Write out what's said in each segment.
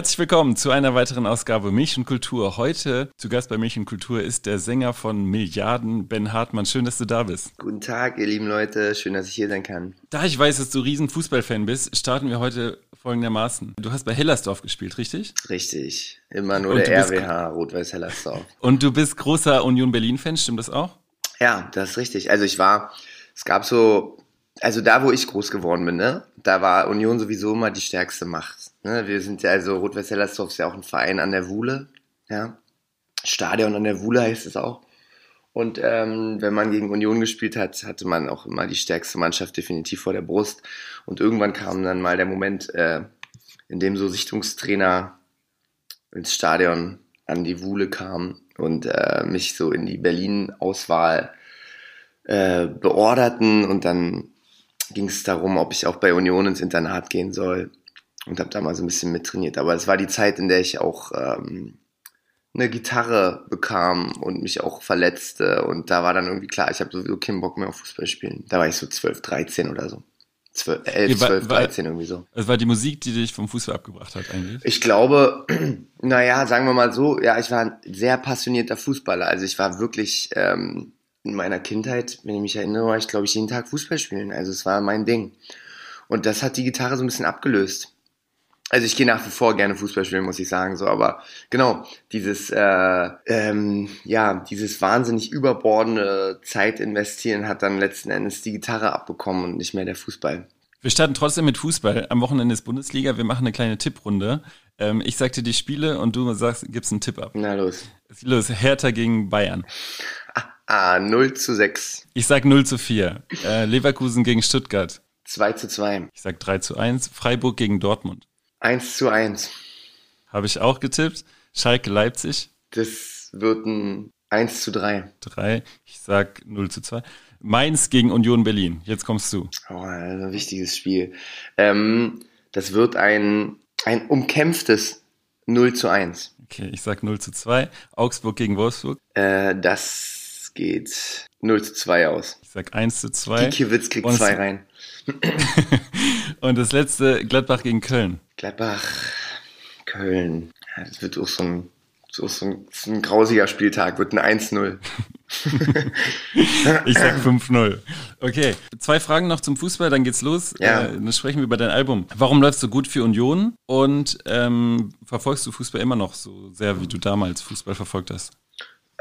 Herzlich willkommen zu einer weiteren Ausgabe Milch und Kultur. Heute zu Gast bei Milch und Kultur ist der Sänger von Milliarden, Ben Hartmann. Schön, dass du da bist. Guten Tag, ihr lieben Leute. Schön, dass ich hier sein kann. Da ich weiß, dass du riesen Fußballfan bist, starten wir heute folgendermaßen. Du hast bei Hellersdorf gespielt, richtig? Richtig. Immer nur der RWH, Rot-Weiß Hellersdorf. Und du bist großer Union Berlin-Fan, stimmt das auch? Ja, das ist richtig. Also ich war, es gab so, also da, wo ich groß geworden bin, ne, da war Union sowieso immer die stärkste Macht. Ne? Wir sind ja, also Rot-Weiß-Hellersdorf ist ja auch ein Verein an der Wuhle, ja. Stadion an der Wuhle heißt es auch. Und ähm, wenn man gegen Union gespielt hat, hatte man auch immer die stärkste Mannschaft definitiv vor der Brust. Und irgendwann kam dann mal der Moment, äh, in dem so Sichtungstrainer ins Stadion an die Wuhle kam und äh, mich so in die Berlin-Auswahl äh, beorderten. Und dann ging es darum, ob ich auch bei Union ins Internat gehen soll und habe da mal so ein bisschen mittrainiert. Aber es war die Zeit, in der ich auch ähm, eine Gitarre bekam und mich auch verletzte und da war dann irgendwie klar, ich habe sowieso keinen Bock mehr auf Fußball spielen. Da war ich so 12, 13 oder so. 12, 11, 12, 13 irgendwie so. Es war die Musik, die dich vom Fußball abgebracht hat eigentlich? Ich glaube, naja, sagen wir mal so, ja, ich war ein sehr passionierter Fußballer. Also ich war wirklich ähm, in meiner Kindheit, wenn ich mich erinnere, war ich glaube ich jeden Tag Fußball spielen. Also es war mein Ding. Und das hat die Gitarre so ein bisschen abgelöst. Also ich gehe nach wie vor gerne Fußball spielen, muss ich sagen, so, aber genau, dieses, äh, ähm, ja, dieses wahnsinnig überbordende Zeit investieren hat dann letzten Endes die Gitarre abbekommen und nicht mehr der Fußball. Wir starten trotzdem mit Fußball. Am Wochenende ist Bundesliga. Wir machen eine kleine Tipprunde. Ähm, ich sag dir die Spiele und du sagst, gibst einen Tipp ab. Na los. Los, Hertha gegen Bayern. Ah, ah 0 zu 6. Ich sag 0 zu 4. Äh, Leverkusen gegen Stuttgart. 2 zu 2. Ich sag 3 zu 1. Freiburg gegen Dortmund. 1 zu 1. Habe ich auch getippt. Schalke Leipzig. Das wird ein 1 zu 3. 3. Ich sag 0 zu 2. Mainz gegen Union Berlin. Jetzt kommst du. Oh, ein wichtiges Spiel. Ähm, das wird ein, ein umkämpftes 0 zu 1. Okay, ich sag 0 zu 2. Augsburg gegen Wolfsburg. Äh, das geht 0 zu 2 aus. Ich sag 1 zu 2. Kiewitz kriegt 2 rein. Und das letzte, Gladbach gegen Köln. Gladbach, Köln. Ja, das wird auch so ein, so, so ein, so ein grausiger Spieltag, wird ein 1-0. ich sag 5-0. Okay, zwei Fragen noch zum Fußball, dann geht's los. Ja. Äh, dann sprechen wir über dein Album. Warum läufst du gut für Union und ähm, verfolgst du Fußball immer noch so sehr, wie du damals Fußball verfolgt hast?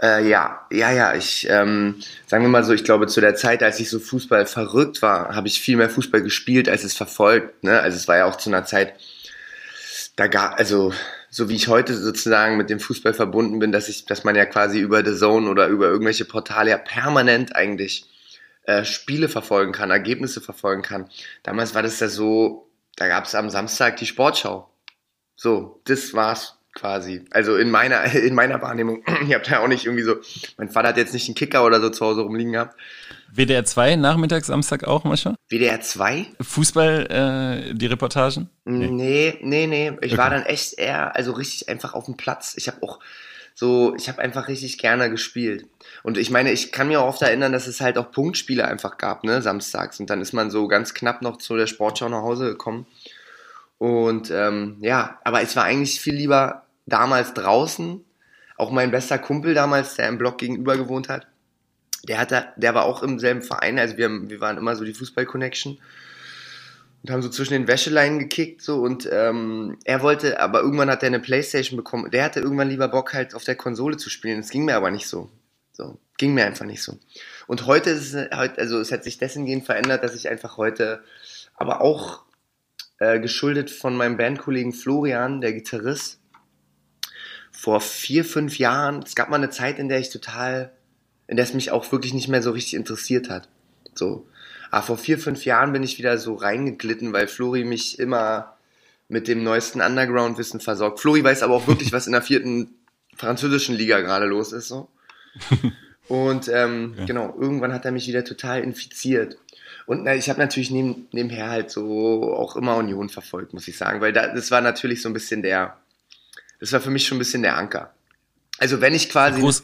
Äh, ja, ja, ja. Ich ähm, sagen wir mal so, ich glaube, zu der Zeit, als ich so Fußball verrückt war, habe ich viel mehr Fußball gespielt, als es verfolgt. Ne? Also es war ja auch zu einer Zeit, da gab, also so wie ich heute sozusagen mit dem Fußball verbunden bin, dass ich, dass man ja quasi über The Zone oder über irgendwelche Portale ja permanent eigentlich äh, Spiele verfolgen kann, Ergebnisse verfolgen kann. Damals war das ja so, da gab es am Samstag die Sportschau. So, das war's quasi. Also in meiner, in meiner Wahrnehmung. Ihr habt ja auch nicht irgendwie so, mein Vater hat jetzt nicht einen Kicker oder so zu Hause rumliegen gehabt. WDR 2, nachmittags, Samstag auch manchmal? WDR 2? Fußball, äh, die Reportagen? Nee, nee, nee. nee. Ich okay. war dann echt eher, also richtig einfach auf dem Platz. Ich habe auch so, ich habe einfach richtig gerne gespielt. Und ich meine, ich kann mir auch oft erinnern, dass es halt auch Punktspiele einfach gab, ne, samstags. Und dann ist man so ganz knapp noch zu der Sportschau nach Hause gekommen. Und ähm, ja, aber es war eigentlich viel lieber damals draußen. Auch mein bester Kumpel damals, der im Block gegenüber gewohnt hat, der hatte, der war auch im selben Verein. Also wir, wir waren immer so die Fußball-Connection und haben so zwischen den Wäscheleinen gekickt so und ähm, er wollte, aber irgendwann hat er eine Playstation bekommen. Der hatte irgendwann lieber Bock halt auf der Konsole zu spielen. Das ging mir aber nicht so. So ging mir einfach nicht so. Und heute ist es heute, also es hat sich dessen gehend verändert, dass ich einfach heute, aber auch äh, geschuldet von meinem Bandkollegen Florian, der Gitarrist, vor vier, fünf Jahren, es gab mal eine Zeit, in der ich total, in der es mich auch wirklich nicht mehr so richtig interessiert hat. So. Aber vor vier, fünf Jahren bin ich wieder so reingeglitten, weil Flori mich immer mit dem neuesten Underground-Wissen versorgt. Flori weiß aber auch wirklich, was in der vierten französischen Liga gerade los ist. So. Und ähm, ja. genau, irgendwann hat er mich wieder total infiziert. Und na, ich habe natürlich neben, nebenher halt so auch immer Union verfolgt, muss ich sagen, weil da, das war natürlich so ein bisschen der, das war für mich schon ein bisschen der Anker. Also wenn ich quasi, Groß.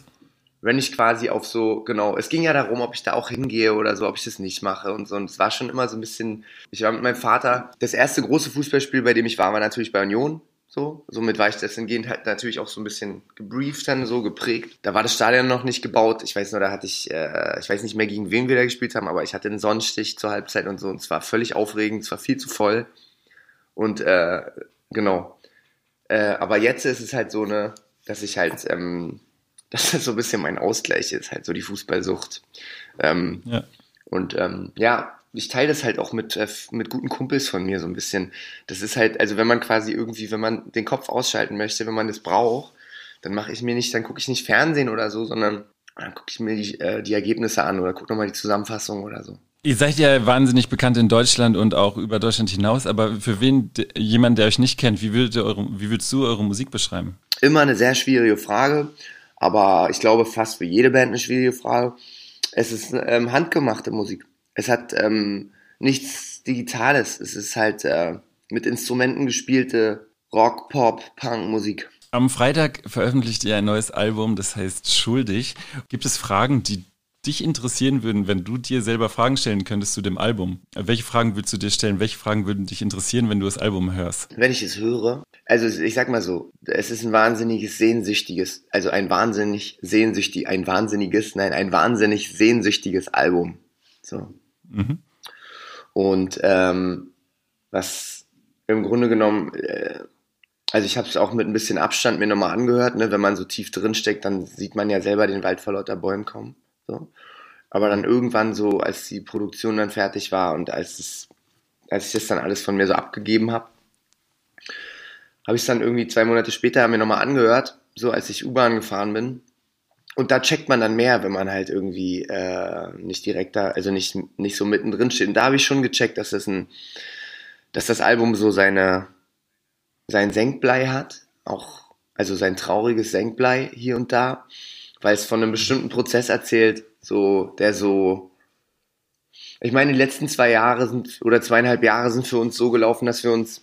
wenn ich quasi auf so, genau, es ging ja darum, ob ich da auch hingehe oder so, ob ich das nicht mache und so. Und es war schon immer so ein bisschen, ich war mit meinem Vater, das erste große Fußballspiel, bei dem ich war, war natürlich bei Union. So, somit war ich das hingehend halt natürlich auch so ein bisschen gebrieft dann so, geprägt. Da war das Stadion noch nicht gebaut. Ich weiß nur, da hatte ich, äh, ich weiß nicht mehr, gegen wen wir da gespielt haben, aber ich hatte einen Sonnenstich zur Halbzeit und so. Und es war völlig aufregend, es war viel zu voll. Und äh, genau. Äh, aber jetzt ist es halt so eine, dass ich halt, ähm, dass das so ein bisschen mein Ausgleich ist, halt so die Fußballsucht. Ähm, ja. Und ähm, ja, ich teile das halt auch mit, äh, mit guten Kumpels von mir so ein bisschen. Das ist halt, also wenn man quasi irgendwie, wenn man den Kopf ausschalten möchte, wenn man das braucht, dann mache ich mir nicht, dann gucke ich nicht Fernsehen oder so, sondern dann gucke ich mir die, äh, die Ergebnisse an oder gucke nochmal die Zusammenfassung oder so. Ihr seid ja wahnsinnig bekannt in Deutschland und auch über Deutschland hinaus, aber für wen, jemand, der euch nicht kennt, wie, würdet eure, wie würdest du eure Musik beschreiben? Immer eine sehr schwierige Frage, aber ich glaube fast für jede Band eine schwierige Frage. Es ist ähm, handgemachte Musik. Es hat ähm, nichts Digitales. Es ist halt äh, mit Instrumenten gespielte Rock, Pop, Punk-Musik. Am Freitag veröffentlicht ihr ein neues Album, das heißt Schuldig. Gibt es Fragen, die dich interessieren würden, wenn du dir selber Fragen stellen könntest zu dem Album? Welche Fragen würdest du dir stellen? Welche Fragen würden dich interessieren, wenn du das Album hörst? Wenn ich es höre, also ich sag mal so, es ist ein wahnsinniges sehnsüchtiges, also ein wahnsinnig sehnsüchtig, ein wahnsinniges, nein, ein wahnsinnig sehnsüchtiges Album. So. Mhm. Und ähm, was im Grunde genommen, äh, also ich habe es auch mit ein bisschen Abstand mir nochmal angehört, ne? wenn man so tief drin steckt, dann sieht man ja selber den Wald vor lauter Bäumen kommen. So. Aber dann irgendwann so, als die Produktion dann fertig war und als, es, als ich das dann alles von mir so abgegeben habe, habe ich es dann irgendwie zwei Monate später mir nochmal angehört, so als ich U-Bahn gefahren bin und da checkt man dann mehr, wenn man halt irgendwie äh, nicht direkt da, also nicht, nicht so mittendrin steht. Und da habe ich schon gecheckt, dass das ein, dass das Album so seine, sein Senkblei hat, auch, also sein trauriges Senkblei hier und da, weil es von einem bestimmten Prozess erzählt, so, der so, ich meine, die letzten zwei Jahre sind, oder zweieinhalb Jahre sind für uns so gelaufen, dass wir uns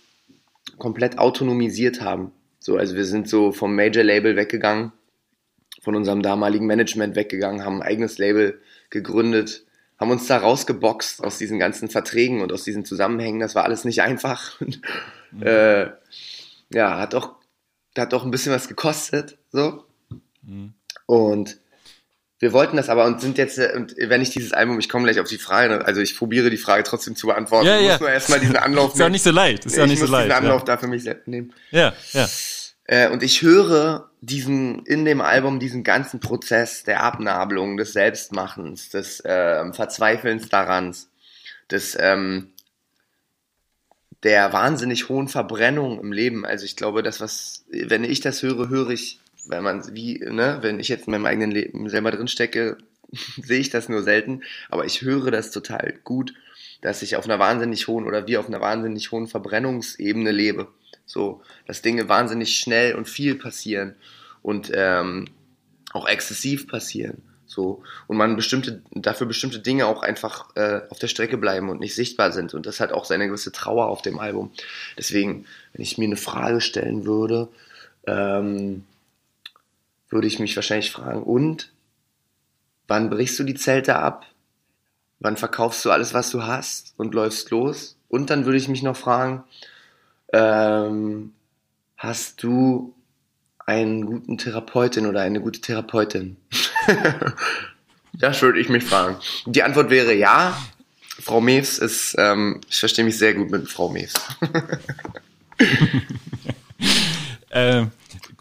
komplett autonomisiert haben. So, also wir sind so vom Major Label weggegangen von unserem damaligen Management weggegangen, haben ein eigenes Label gegründet, haben uns da rausgeboxt aus diesen ganzen Verträgen und aus diesen Zusammenhängen. Das war alles nicht einfach. Mhm. äh, ja, hat auch, hat auch ein bisschen was gekostet, so. Mhm. Und wir wollten das aber und sind jetzt, und wenn ich dieses Album, ich komme gleich auf die Frage, also ich probiere die Frage trotzdem zu beantworten. Ja, ich ja. muss nur erstmal diesen Anlauf nehmen. Ist ja nicht so leicht. Ist ja nicht so leicht. Ich muss diesen Anlauf ja. da für mich nehmen. Ja, ja. Äh, und ich höre diesen, in dem Album diesen ganzen Prozess der Abnabelung, des Selbstmachens, des äh, Verzweifelns daran, des, ähm, der wahnsinnig hohen Verbrennung im Leben. Also ich glaube, das, was, wenn ich das höre, höre ich, wenn man, wie, ne, wenn ich jetzt in meinem eigenen Leben selber drin stecke, sehe ich das nur selten, aber ich höre das total gut, dass ich auf einer wahnsinnig hohen oder wie auf einer wahnsinnig hohen Verbrennungsebene lebe. So, dass Dinge wahnsinnig schnell und viel passieren und ähm, auch exzessiv passieren. So, und man bestimmte, dafür bestimmte Dinge auch einfach äh, auf der Strecke bleiben und nicht sichtbar sind. Und das hat auch seine gewisse Trauer auf dem Album. Deswegen, wenn ich mir eine Frage stellen würde, ähm, würde ich mich wahrscheinlich fragen, und wann brichst du die Zelte ab? Wann verkaufst du alles, was du hast und läufst los? Und dann würde ich mich noch fragen, ähm, hast du einen guten Therapeutin oder eine gute Therapeutin? das würde ich mich fragen. Die Antwort wäre ja. Frau Mews ist, ähm, ich verstehe mich sehr gut mit Frau Mews. äh,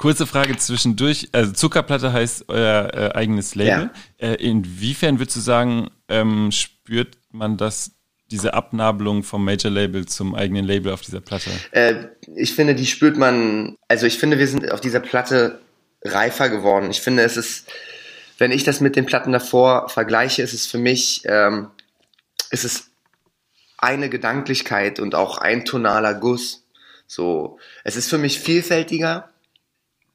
kurze Frage zwischendurch. Also Zuckerplatte heißt euer äh, eigenes Label. Ja. Äh, inwiefern würdest du sagen, ähm, spürt man das diese Abnabelung vom Major Label zum eigenen Label auf dieser Platte? Äh, ich finde, die spürt man, also ich finde, wir sind auf dieser Platte reifer geworden. Ich finde, es ist, wenn ich das mit den Platten davor vergleiche, ist es für mich, ähm, ist es eine Gedanklichkeit und auch ein tonaler Guss. So, es ist für mich vielfältiger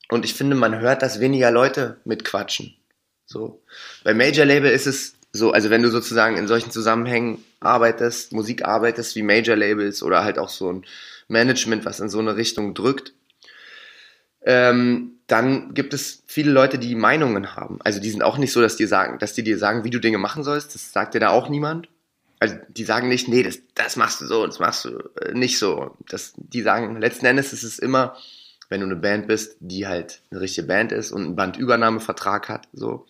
und ich finde, man hört, dass weniger Leute mitquatschen. So, bei Major Label ist es so, also wenn du sozusagen in solchen Zusammenhängen arbeitest, Musik arbeitest wie Major Labels oder halt auch so ein Management, was in so eine Richtung drückt, ähm, dann gibt es viele Leute, die Meinungen haben. Also die sind auch nicht so, dass die sagen, dass die dir sagen, wie du Dinge machen sollst. Das sagt dir da auch niemand. Also die sagen nicht, nee, das, das machst du so, das machst du äh, nicht so. Das, die sagen, letzten Endes ist es immer wenn du eine Band bist, die halt eine richtige Band ist und einen Bandübernahmevertrag hat, so,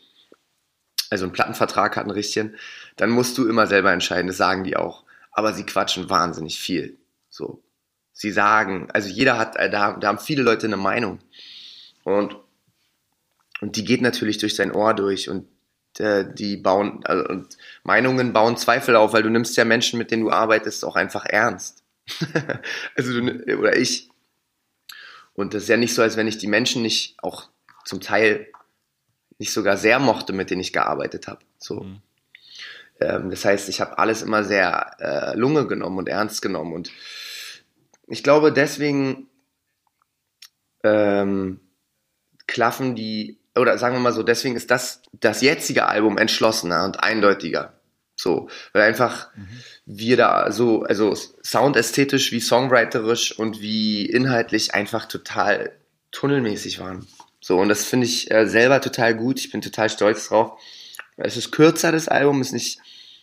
also einen Plattenvertrag hat, einen richtigen, dann musst du immer selber entscheiden, das sagen die auch. Aber sie quatschen wahnsinnig viel. So. Sie sagen, also jeder hat, äh, da, da haben viele Leute eine Meinung. Und, und die geht natürlich durch sein Ohr durch und äh, die bauen, also, und Meinungen bauen Zweifel auf, weil du nimmst ja Menschen, mit denen du arbeitest, auch einfach ernst. also du, oder ich. Und das ist ja nicht so, als wenn ich die Menschen nicht auch zum Teil nicht sogar sehr mochte, mit denen ich gearbeitet habe. So. Mhm. Ähm, das heißt, ich habe alles immer sehr äh, Lunge genommen und ernst genommen. Und ich glaube, deswegen ähm, klaffen die, oder sagen wir mal so, deswegen ist das, das jetzige Album entschlossener und eindeutiger. So, weil einfach mhm. wir da so, also soundästhetisch wie songwriterisch und wie inhaltlich einfach total tunnelmäßig waren. So, und das finde ich äh, selber total gut. Ich bin total stolz drauf. Es ist kürzer, das Album, ist nicht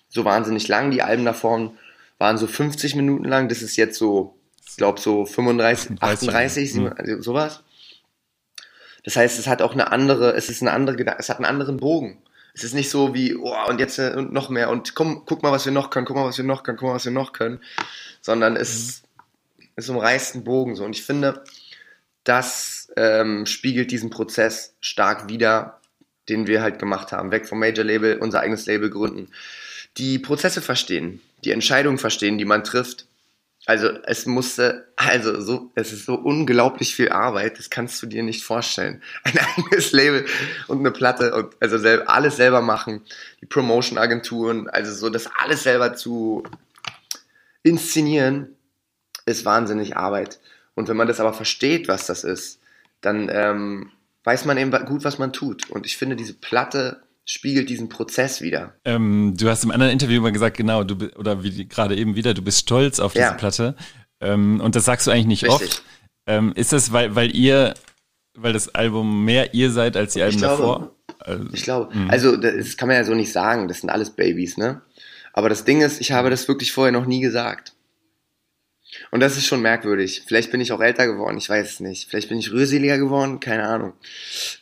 so wahnsinnig lang. Die Alben davon waren so 50 Minuten lang. Das ist jetzt so, ich glaube, so 35, 38, 37, also sowas. Das heißt, es hat auch eine andere, es ist eine andere, es hat einen anderen Bogen. Es ist nicht so wie, oh, und jetzt äh, und noch mehr und komm, guck mal, was wir noch können, guck mal, was wir noch können, guck mal, was wir noch können, sondern es, mhm. es umreißt einen Bogen so. Und ich finde, das ähm, spiegelt diesen Prozess stark wider, den wir halt gemacht haben. Weg vom Major Label, unser eigenes Label gründen. Die Prozesse verstehen, die Entscheidungen verstehen, die man trifft. Also es musste, also so, es ist so unglaublich viel Arbeit, das kannst du dir nicht vorstellen. Ein eigenes Label und eine Platte und also selber, alles selber machen, die Promotion-Agenturen, also so das alles selber zu inszenieren, ist wahnsinnig Arbeit. Und wenn man das aber versteht, was das ist, dann ähm, weiß man eben gut, was man tut. Und ich finde, diese Platte spiegelt diesen Prozess wieder. Ähm, du hast im anderen Interview mal gesagt, genau, du oder wie gerade eben wieder, du bist stolz auf diese ja. Platte. Ähm, und das sagst du eigentlich nicht Richtig. oft. Ähm, ist das, weil, weil ihr, weil das Album mehr ihr seid als die Alben glaube, davor? Also, ich glaube, mh. also das kann man ja so nicht sagen, das sind alles Babys, ne? Aber das Ding ist, ich habe das wirklich vorher noch nie gesagt. Und das ist schon merkwürdig. Vielleicht bin ich auch älter geworden, ich weiß es nicht. Vielleicht bin ich rührseliger geworden, keine Ahnung.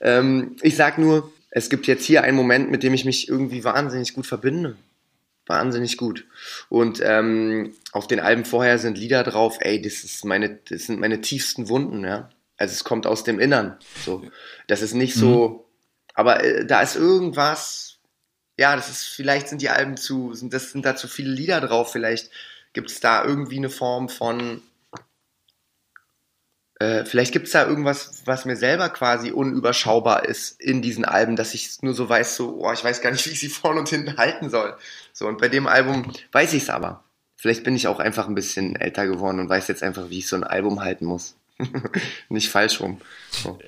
Ähm, ich sag nur, es gibt jetzt hier einen Moment, mit dem ich mich irgendwie wahnsinnig gut verbinde. Wahnsinnig gut. Und ähm, auf den Alben vorher sind Lieder drauf, ey, das ist meine, das sind meine tiefsten Wunden, ja. Also es kommt aus dem Innern. So. Das ist nicht so, mhm. aber äh, da ist irgendwas, ja, das ist, vielleicht sind die Alben zu, sind, das sind da zu viele Lieder drauf, vielleicht Gibt es da irgendwie eine Form von, äh, vielleicht gibt es da irgendwas, was mir selber quasi unüberschaubar ist in diesen Alben, dass ich nur so weiß, so, oh, ich weiß gar nicht, wie ich sie vorne und hinten halten soll. So, und bei dem Album weiß ich es aber. Vielleicht bin ich auch einfach ein bisschen älter geworden und weiß jetzt einfach, wie ich so ein Album halten muss. nicht falsch rum. So.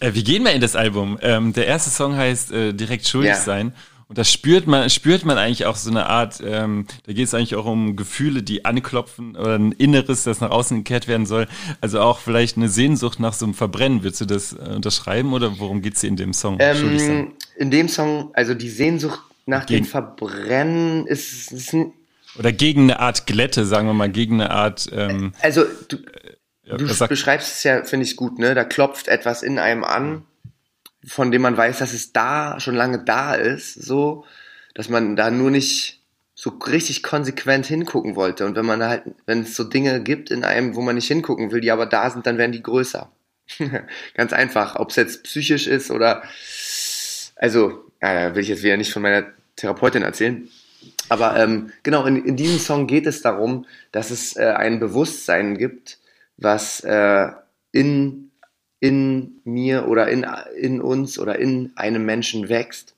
Äh, wie gehen wir in das Album? Ähm, der erste Song heißt äh, Direkt schuldig ja. sein. Und das spürt man, spürt man eigentlich auch so eine Art, ähm, da geht es eigentlich auch um Gefühle, die anklopfen oder ein Inneres, das nach außen gekehrt werden soll. Also auch vielleicht eine Sehnsucht nach so einem Verbrennen. Würdest du das äh, unterschreiben oder worum geht es dir in dem Song? Ähm, in dem Song, also die Sehnsucht nach gegen, dem Verbrennen ist, ist oder gegen eine Art Glätte, sagen wir mal, gegen eine Art. Ähm, also du, ja, du beschreibst es ja, finde ich gut, ne? Da klopft etwas in einem an von dem man weiß, dass es da schon lange da ist, so, dass man da nur nicht so richtig konsequent hingucken wollte. Und wenn man halt, wenn es so Dinge gibt in einem, wo man nicht hingucken will, die aber da sind, dann werden die größer. Ganz einfach. Ob es jetzt psychisch ist oder, also, ja, will ich jetzt wieder nicht von meiner Therapeutin erzählen. Aber ähm, genau, in, in diesem Song geht es darum, dass es äh, ein Bewusstsein gibt, was äh, in in mir oder in, in uns oder in einem Menschen wächst,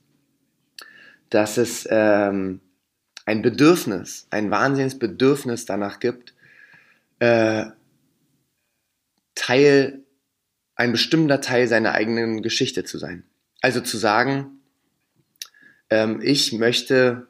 dass es ähm, ein Bedürfnis, ein wahnsinniges Bedürfnis danach gibt, äh, Teil, ein bestimmter Teil seiner eigenen Geschichte zu sein. Also zu sagen, ähm, ich möchte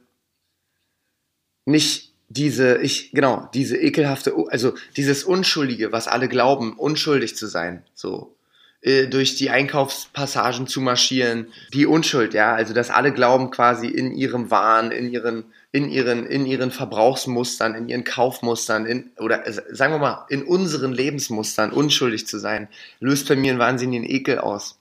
nicht diese, ich, genau, diese ekelhafte, also dieses Unschuldige, was alle glauben, unschuldig zu sein, so, durch die Einkaufspassagen zu marschieren. Die Unschuld, ja, also dass alle glauben quasi in ihrem Wahn, in ihren in ihren, in ihren Verbrauchsmustern, in ihren Kaufmustern, in, oder äh, sagen wir mal, in unseren Lebensmustern unschuldig zu sein, löst bei mir einen wahnsinnigen Ekel aus.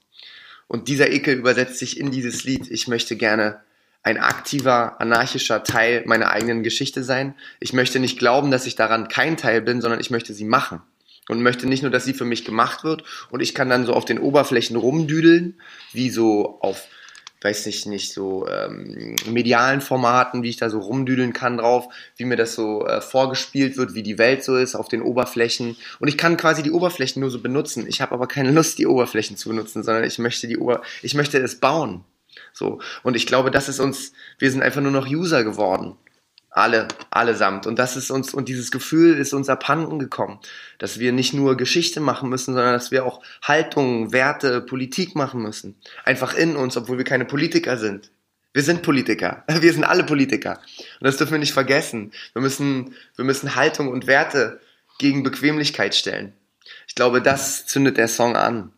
Und dieser Ekel übersetzt sich in dieses Lied. Ich möchte gerne ein aktiver, anarchischer Teil meiner eigenen Geschichte sein. Ich möchte nicht glauben, dass ich daran kein Teil bin, sondern ich möchte sie machen. Und möchte nicht nur, dass sie für mich gemacht wird und ich kann dann so auf den Oberflächen rumdüdeln, wie so auf weiß ich nicht, so ähm, medialen Formaten, wie ich da so rumdüdeln kann drauf, wie mir das so äh, vorgespielt wird, wie die Welt so ist auf den Oberflächen. Und ich kann quasi die Oberflächen nur so benutzen. Ich habe aber keine Lust, die Oberflächen zu benutzen, sondern ich möchte die Ober ich möchte es bauen. So. Und ich glaube, das ist uns, wir sind einfach nur noch User geworden. Alle, allesamt. Und das ist uns, und dieses Gefühl ist uns abhanden gekommen, dass wir nicht nur Geschichte machen müssen, sondern dass wir auch Haltungen, Werte, Politik machen müssen. Einfach in uns, obwohl wir keine Politiker sind. Wir sind Politiker. Wir sind alle Politiker. Und das dürfen wir nicht vergessen. Wir müssen, wir müssen Haltung und Werte gegen Bequemlichkeit stellen. Ich glaube, das zündet der Song an.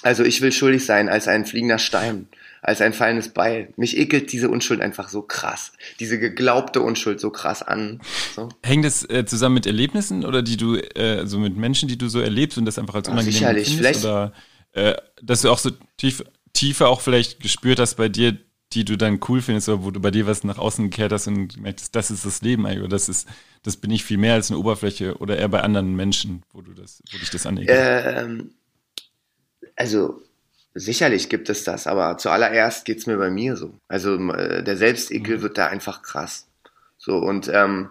Also ich will schuldig sein als ein fliegender Stein als ein fallendes Beil. Mich ekelt diese Unschuld einfach so krass. Diese geglaubte Unschuld so krass an. So. Hängt das äh, zusammen mit Erlebnissen oder die du, äh, so mit Menschen, die du so erlebst und das einfach als unangenehm sicherlich. findest? Vielleicht. Oder äh, dass du auch so tief, tiefer auch vielleicht gespürt hast bei dir, die du dann cool findest oder wo du bei dir was nach außen gekehrt hast und merkst, das ist das Leben eigentlich oder das ist, das bin ich viel mehr als eine Oberfläche oder eher bei anderen Menschen, wo du das, wo dich das anekelt. Ähm, also Sicherlich gibt es das, aber zuallererst geht's mir bei mir so. Also äh, der Selbstekel mhm. wird da einfach krass. So und ähm,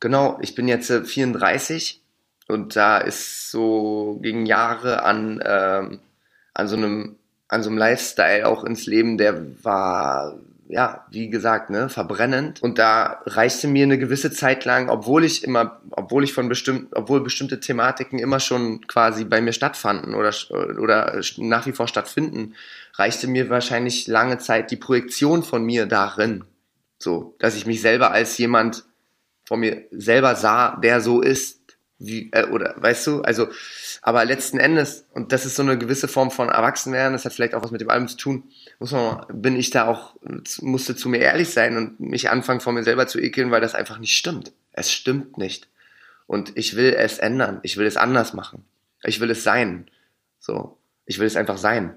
genau, ich bin jetzt äh, 34 und da ist so gegen Jahre an ähm, an so einem an so einem Lifestyle auch ins Leben, der war ja, wie gesagt, ne, verbrennend. Und da reichte mir eine gewisse Zeit lang, obwohl ich immer, obwohl ich von bestimmten, obwohl bestimmte Thematiken immer schon quasi bei mir stattfanden oder, oder nach wie vor stattfinden, reichte mir wahrscheinlich lange Zeit die Projektion von mir darin. So, dass ich mich selber als jemand von mir selber sah, der so ist, wie, äh, oder, weißt du, also, aber letzten Endes, und das ist so eine gewisse Form von Erwachsenwerden, das hat vielleicht auch was mit dem Album zu tun, muss man, bin ich da auch, musste zu mir ehrlich sein und mich anfangen, von mir selber zu ekeln, weil das einfach nicht stimmt. Es stimmt nicht. Und ich will es ändern. Ich will es anders machen. Ich will es sein. So. Ich will es einfach sein.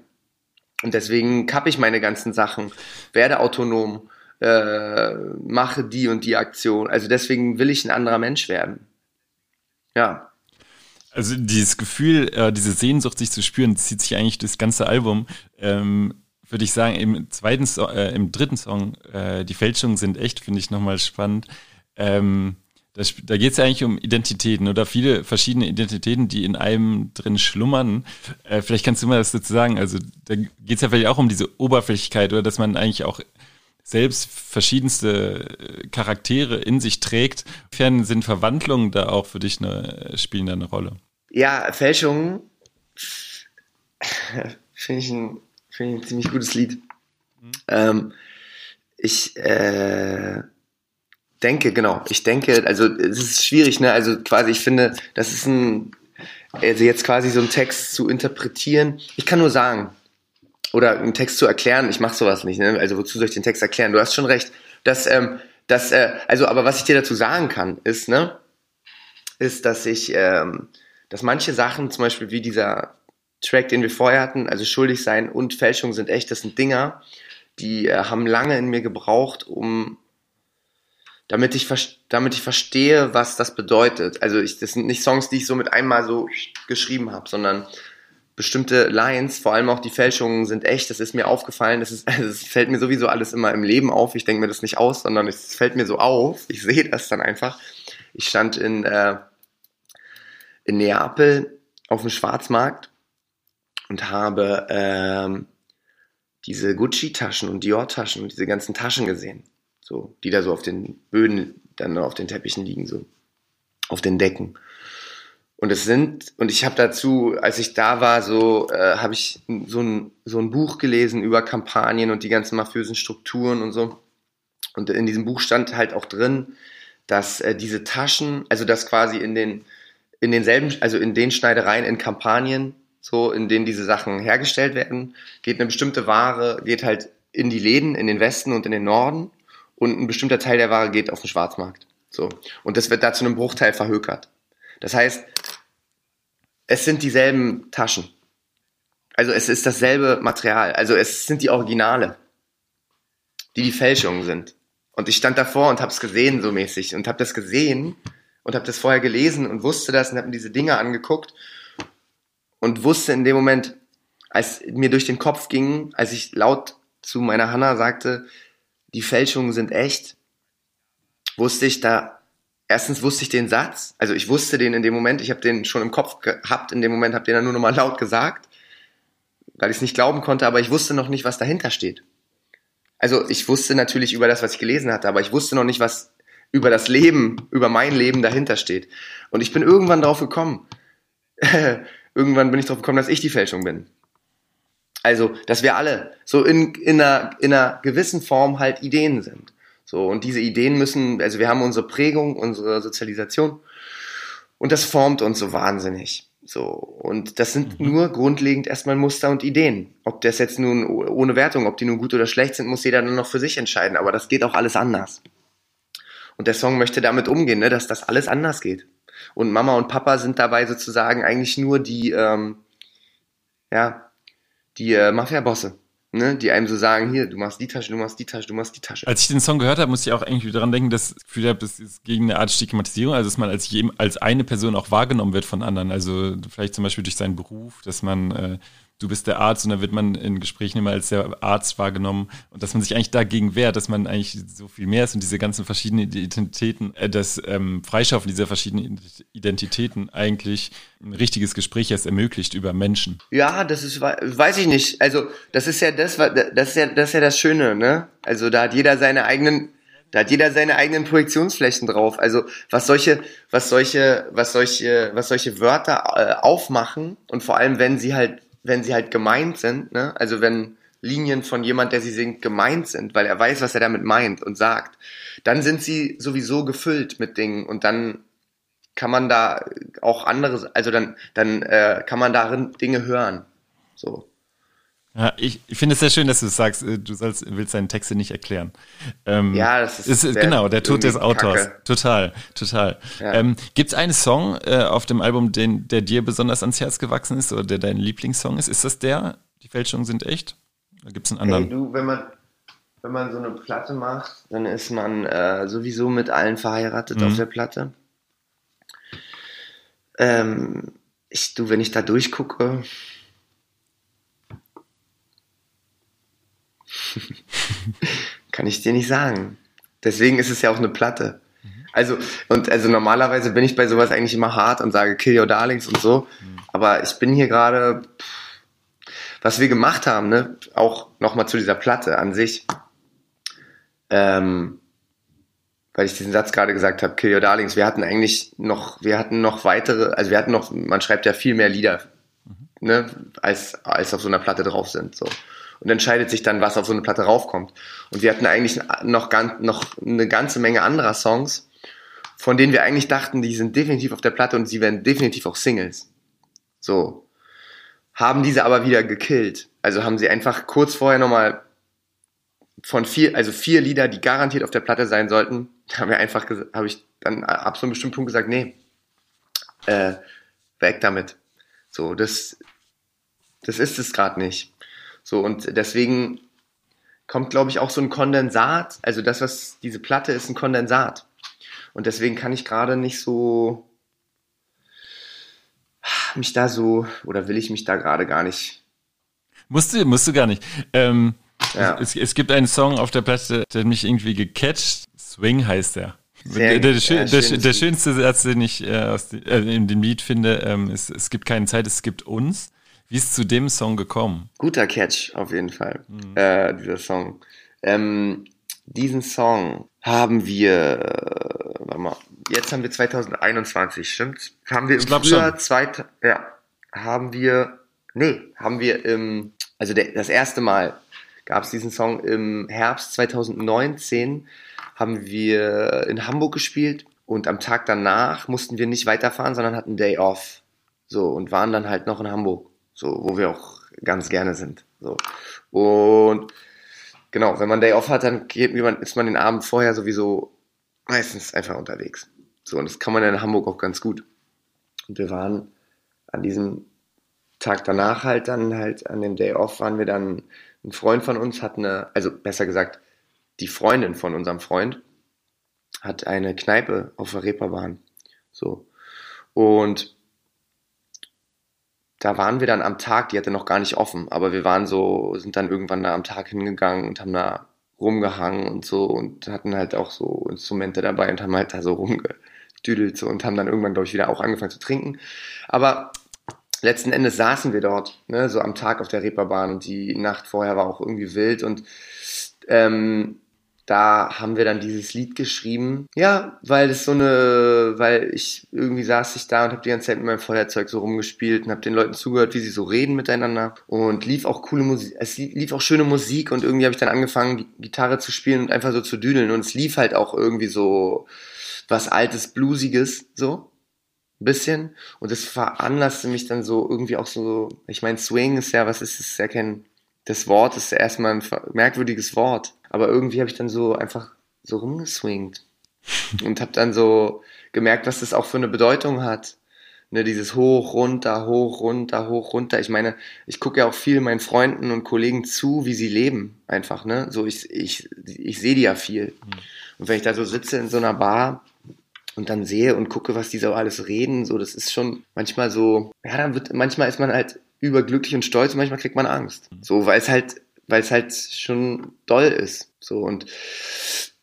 Und deswegen kappe ich meine ganzen Sachen, werde autonom, äh, mache die und die Aktion. Also deswegen will ich ein anderer Mensch werden. Ja. Also dieses Gefühl, äh, diese Sehnsucht, sich zu spüren, zieht sich eigentlich das ganze Album. Ähm, würde ich sagen, im zweiten, so äh, im dritten Song, äh, die Fälschungen sind echt, finde ich nochmal spannend. Ähm, das, da geht es ja eigentlich um Identitäten oder viele verschiedene Identitäten, die in einem drin schlummern. Äh, vielleicht kannst du mal das dazu sagen. Also da geht es ja vielleicht auch um diese Oberflächlichkeit oder dass man eigentlich auch selbst verschiedenste äh, Charaktere in sich trägt. Inwiefern sind Verwandlungen da auch für dich eine, spielen da eine Rolle? Ja, Fälschungen finde ich ein Finde ich ein ziemlich gutes Lied. Mhm. Ähm, ich äh, denke, genau, ich denke, also es ist schwierig, ne? Also quasi, ich finde, das ist ein, also jetzt quasi so einen Text zu interpretieren. Ich kann nur sagen, oder einen Text zu erklären, ich mache sowas nicht, ne? Also wozu soll ich den Text erklären? Du hast schon recht. Dass, ähm, dass, äh, also, aber was ich dir dazu sagen kann, ist, ne, ist, dass ich, ähm, dass manche Sachen, zum Beispiel wie dieser Track, den wir vorher hatten, also Schuldig sein und Fälschung sind echt, das sind Dinger, die äh, haben lange in mir gebraucht, um damit ich, damit ich verstehe, was das bedeutet. Also ich, das sind nicht Songs, die ich so mit einmal so geschrieben habe, sondern bestimmte Lines, vor allem auch die Fälschungen sind echt. Das ist mir aufgefallen. Das, ist, also es fällt mir sowieso alles immer im Leben auf. Ich denke mir das nicht aus, sondern es fällt mir so auf. Ich sehe das dann einfach. Ich stand in, äh, in Neapel auf dem Schwarzmarkt und habe ähm, diese Gucci-Taschen und Dior-Taschen und diese ganzen Taschen gesehen, so die da so auf den Böden, dann auf den Teppichen liegen, so auf den Decken. Und es sind, und ich habe dazu, als ich da war, so äh, habe ich so ein, so ein Buch gelesen über Kampagnen und die ganzen mafiösen Strukturen und so. Und in diesem Buch stand halt auch drin, dass äh, diese Taschen, also dass quasi in den in denselben, also in den Schneidereien in Kampagnen so in denen diese Sachen hergestellt werden, geht eine bestimmte Ware, geht halt in die Läden, in den Westen und in den Norden und ein bestimmter Teil der Ware geht auf den Schwarzmarkt. So. Und das wird da zu einem Bruchteil verhökert. Das heißt, es sind dieselben Taschen. Also es ist dasselbe Material. Also es sind die Originale, die die Fälschungen sind. Und ich stand davor und habe es gesehen so mäßig und habe das gesehen und habe das vorher gelesen und wusste das und habe mir diese Dinge angeguckt und wusste in dem Moment, als mir durch den Kopf ging, als ich laut zu meiner Hanna sagte, die Fälschungen sind echt, wusste ich da, erstens wusste ich den Satz, also ich wusste den in dem Moment, ich habe den schon im Kopf gehabt, in dem Moment habe den dann nur nochmal laut gesagt, weil ich es nicht glauben konnte, aber ich wusste noch nicht, was dahinter steht. Also ich wusste natürlich über das, was ich gelesen hatte, aber ich wusste noch nicht, was über das Leben, über mein Leben dahinter steht. Und ich bin irgendwann drauf gekommen. irgendwann bin ich drauf gekommen, dass ich die Fälschung bin. Also, dass wir alle so in, in, einer, in einer gewissen Form halt Ideen sind. So, und diese Ideen müssen, also wir haben unsere Prägung, unsere Sozialisation und das formt uns so wahnsinnig. So, und das sind mhm. nur grundlegend erstmal Muster und Ideen. Ob das jetzt nun ohne Wertung, ob die nun gut oder schlecht sind, muss jeder nur noch für sich entscheiden, aber das geht auch alles anders. Und der Song möchte damit umgehen, ne, dass das alles anders geht. Und Mama und Papa sind dabei sozusagen eigentlich nur die, ähm, ja, die äh, Mafia-Bosse ne, die einem so sagen, hier, du machst die Tasche, du machst die Tasche, du machst die Tasche. Als ich den Song gehört habe, musste ich auch eigentlich daran denken, dass ich das Gefühl habe, das ist gegen eine Art Stigmatisierung, also dass man als, als eine Person auch wahrgenommen wird von anderen. Also vielleicht zum Beispiel durch seinen Beruf, dass man äh, du bist der Arzt und dann wird man in Gesprächen immer als der Arzt wahrgenommen und dass man sich eigentlich dagegen wehrt, dass man eigentlich so viel mehr ist und diese ganzen verschiedenen Identitäten, äh, das ähm, Freischaffen dieser verschiedenen Identitäten eigentlich ein richtiges Gespräch erst ermöglicht über Menschen. Ja, das ist, weiß ich nicht. Also das ist ja das, das ist ja das, ist ja das Schöne, ne? Also da hat jeder seine eigenen da hat jeder seine eigenen Projektionsflächen drauf. Also was solche, was solche, was solche, was solche Wörter äh, aufmachen und vor allem, wenn sie halt wenn sie halt gemeint sind, ne? also wenn Linien von jemand, der sie singt, gemeint sind, weil er weiß, was er damit meint und sagt, dann sind sie sowieso gefüllt mit Dingen und dann kann man da auch andere, also dann, dann äh, kann man darin Dinge hören. So. Ja, ich, ich finde es sehr schön, dass du sagst, äh, du sollst, willst deine Texte nicht erklären. Ähm, ja, das ist, ist genau der Tod des Autors. Kacke. Total, total. Ja. Ähm, Gibt es einen Song äh, auf dem Album, den, der dir besonders ans Herz gewachsen ist oder der dein Lieblingssong ist? Ist das der? Die Fälschungen sind echt? Oder gibt es einen anderen? Hey, du, wenn man, wenn man so eine Platte macht, dann ist man äh, sowieso mit allen verheiratet mhm. auf der Platte. Ähm, ich, du, wenn ich da durchgucke, Kann ich dir nicht sagen. Deswegen ist es ja auch eine Platte. Also, und also normalerweise bin ich bei sowas eigentlich immer hart und sage Kill Your Darlings und so. Aber ich bin hier gerade, was wir gemacht haben, ne, auch nochmal zu dieser Platte an sich, ähm, weil ich diesen Satz gerade gesagt habe, Kill Your Darlings, wir hatten eigentlich noch, wir hatten noch weitere, also wir hatten noch, man schreibt ja viel mehr Lieder, ne, als, als auf so einer Platte drauf sind, so und entscheidet sich dann, was auf so eine Platte raufkommt. Und wir hatten eigentlich noch, ganz, noch eine ganze Menge anderer Songs, von denen wir eigentlich dachten, die sind definitiv auf der Platte und sie werden definitiv auch Singles. So. Haben diese aber wieder gekillt. Also haben sie einfach kurz vorher nochmal von vier, also vier Lieder, die garantiert auf der Platte sein sollten, haben wir einfach, habe ich dann ab so einem bestimmten Punkt gesagt, nee, äh, weg damit. So, das, das ist es gerade nicht. So, und deswegen kommt, glaube ich, auch so ein Kondensat. Also das, was diese Platte ist, ein Kondensat. Und deswegen kann ich gerade nicht so mich da so, oder will ich mich da gerade gar nicht. Musst du, musst du gar nicht. Ähm, ja. es, es, gibt einen Song auf der Platte, der hat mich irgendwie gecatcht. Swing heißt der. Der, der, der, der, schönste Satz, den ich äh, aus äh, in dem Lied finde, ähm, ist, es gibt keine Zeit, es gibt uns. Wie ist zu dem Song gekommen? Guter Catch, auf jeden Fall, mhm. äh, dieser Song. Ähm, diesen Song haben wir, äh, warte mal, jetzt haben wir 2021, stimmt's? Haben wir im Frühjahr, zweit, ja, haben wir, nee, haben wir im, also der, das erste Mal gab es diesen Song im Herbst 2019, haben wir in Hamburg gespielt und am Tag danach mussten wir nicht weiterfahren, sondern hatten Day Off. So, und waren dann halt noch in Hamburg so, wo wir auch ganz gerne sind. So. Und genau, wenn man Day Off hat, dann geht, man, ist man den Abend vorher sowieso meistens einfach unterwegs. So, und das kann man in Hamburg auch ganz gut. Und wir waren an diesem Tag danach halt dann halt an dem Day Off waren wir dann, ein Freund von uns hat eine, also besser gesagt, die Freundin von unserem Freund hat eine Kneipe auf der Reeperbahn. So. Und da waren wir dann am Tag, die hatte noch gar nicht offen, aber wir waren so, sind dann irgendwann da am Tag hingegangen und haben da rumgehangen und so und hatten halt auch so Instrumente dabei und haben halt da so rumgedüdelt so und haben dann irgendwann, glaube ich, wieder auch angefangen zu trinken. Aber letzten Endes saßen wir dort, ne, so am Tag auf der Reeperbahn und die Nacht vorher war auch irgendwie wild und ähm, da haben wir dann dieses Lied geschrieben. Ja, weil es so eine, weil ich irgendwie saß ich da und habe die ganze Zeit mit meinem Feuerzeug so rumgespielt und habe den Leuten zugehört, wie sie so reden miteinander. Und lief auch coole Musik, es lief auch schöne Musik und irgendwie habe ich dann angefangen, Gitarre zu spielen und einfach so zu düdeln. Und es lief halt auch irgendwie so was altes, bluesiges, so bisschen. Und es veranlasste mich dann so irgendwie auch so, ich meine Swing ist ja, was ist es, ja kein, das Wort ist ja erstmal ein merkwürdiges Wort aber irgendwie habe ich dann so einfach so rumgeswingt und habe dann so gemerkt, was das auch für eine Bedeutung hat. Ne, dieses hoch, runter, hoch, runter, hoch, runter. Ich meine, ich gucke ja auch viel meinen Freunden und Kollegen zu, wie sie leben. Einfach, ne? So, ich, ich, ich sehe die ja viel. Mhm. Und wenn ich da so sitze in so einer Bar und dann sehe und gucke, was die so alles reden, so, das ist schon manchmal so, ja, dann wird, manchmal ist man halt überglücklich und stolz und manchmal kriegt man Angst. So, weil es halt weil es halt schon doll ist. So und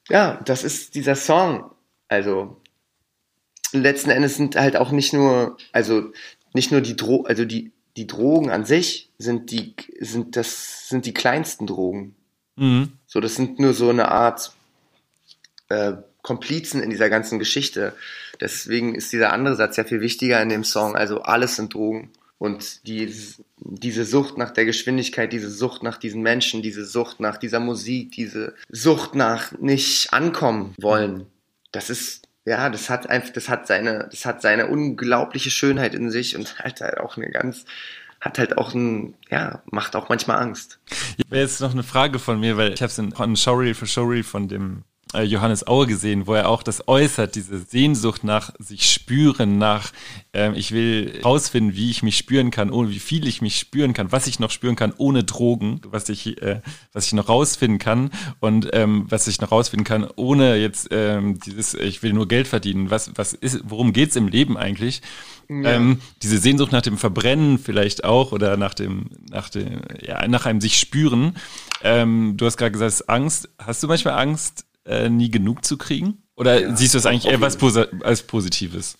ja, das ist dieser Song. Also letzten Endes sind halt auch nicht nur, also nicht nur die Dro also die die Drogen an sich sind die sind das sind die kleinsten Drogen. Mhm. So, das sind nur so eine Art äh, Komplizen in dieser ganzen Geschichte. Deswegen ist dieser andere Satz ja viel wichtiger in dem Song. Also alles sind Drogen. Und die, diese Sucht nach der Geschwindigkeit, diese Sucht nach diesen Menschen, diese Sucht nach dieser Musik, diese Sucht nach nicht ankommen wollen, das ist, ja, das hat einfach, das hat seine, das hat seine unglaubliche Schönheit in sich und halt halt auch eine ganz, hat halt auch ein, ja, macht auch manchmal Angst. Jetzt noch eine Frage von mir, weil ich habe es in Showreel für Showreel von dem Johannes Aue gesehen, wo er auch das äußert, diese Sehnsucht nach sich spüren, nach ähm, ich will herausfinden, wie ich mich spüren kann, ohne wie viel ich mich spüren kann, was ich noch spüren kann ohne Drogen, was ich äh, was ich noch rausfinden kann und ähm, was ich noch rausfinden kann ohne jetzt ähm, dieses ich will nur Geld verdienen. Was was ist worum geht's im Leben eigentlich? Ja. Ähm, diese Sehnsucht nach dem Verbrennen vielleicht auch oder nach dem nach dem ja nach einem sich spüren. Ähm, du hast gerade gesagt, Angst. Hast du manchmal Angst? Äh, nie genug zu kriegen? Oder ja, siehst du das eigentlich eher was Posi als Positives?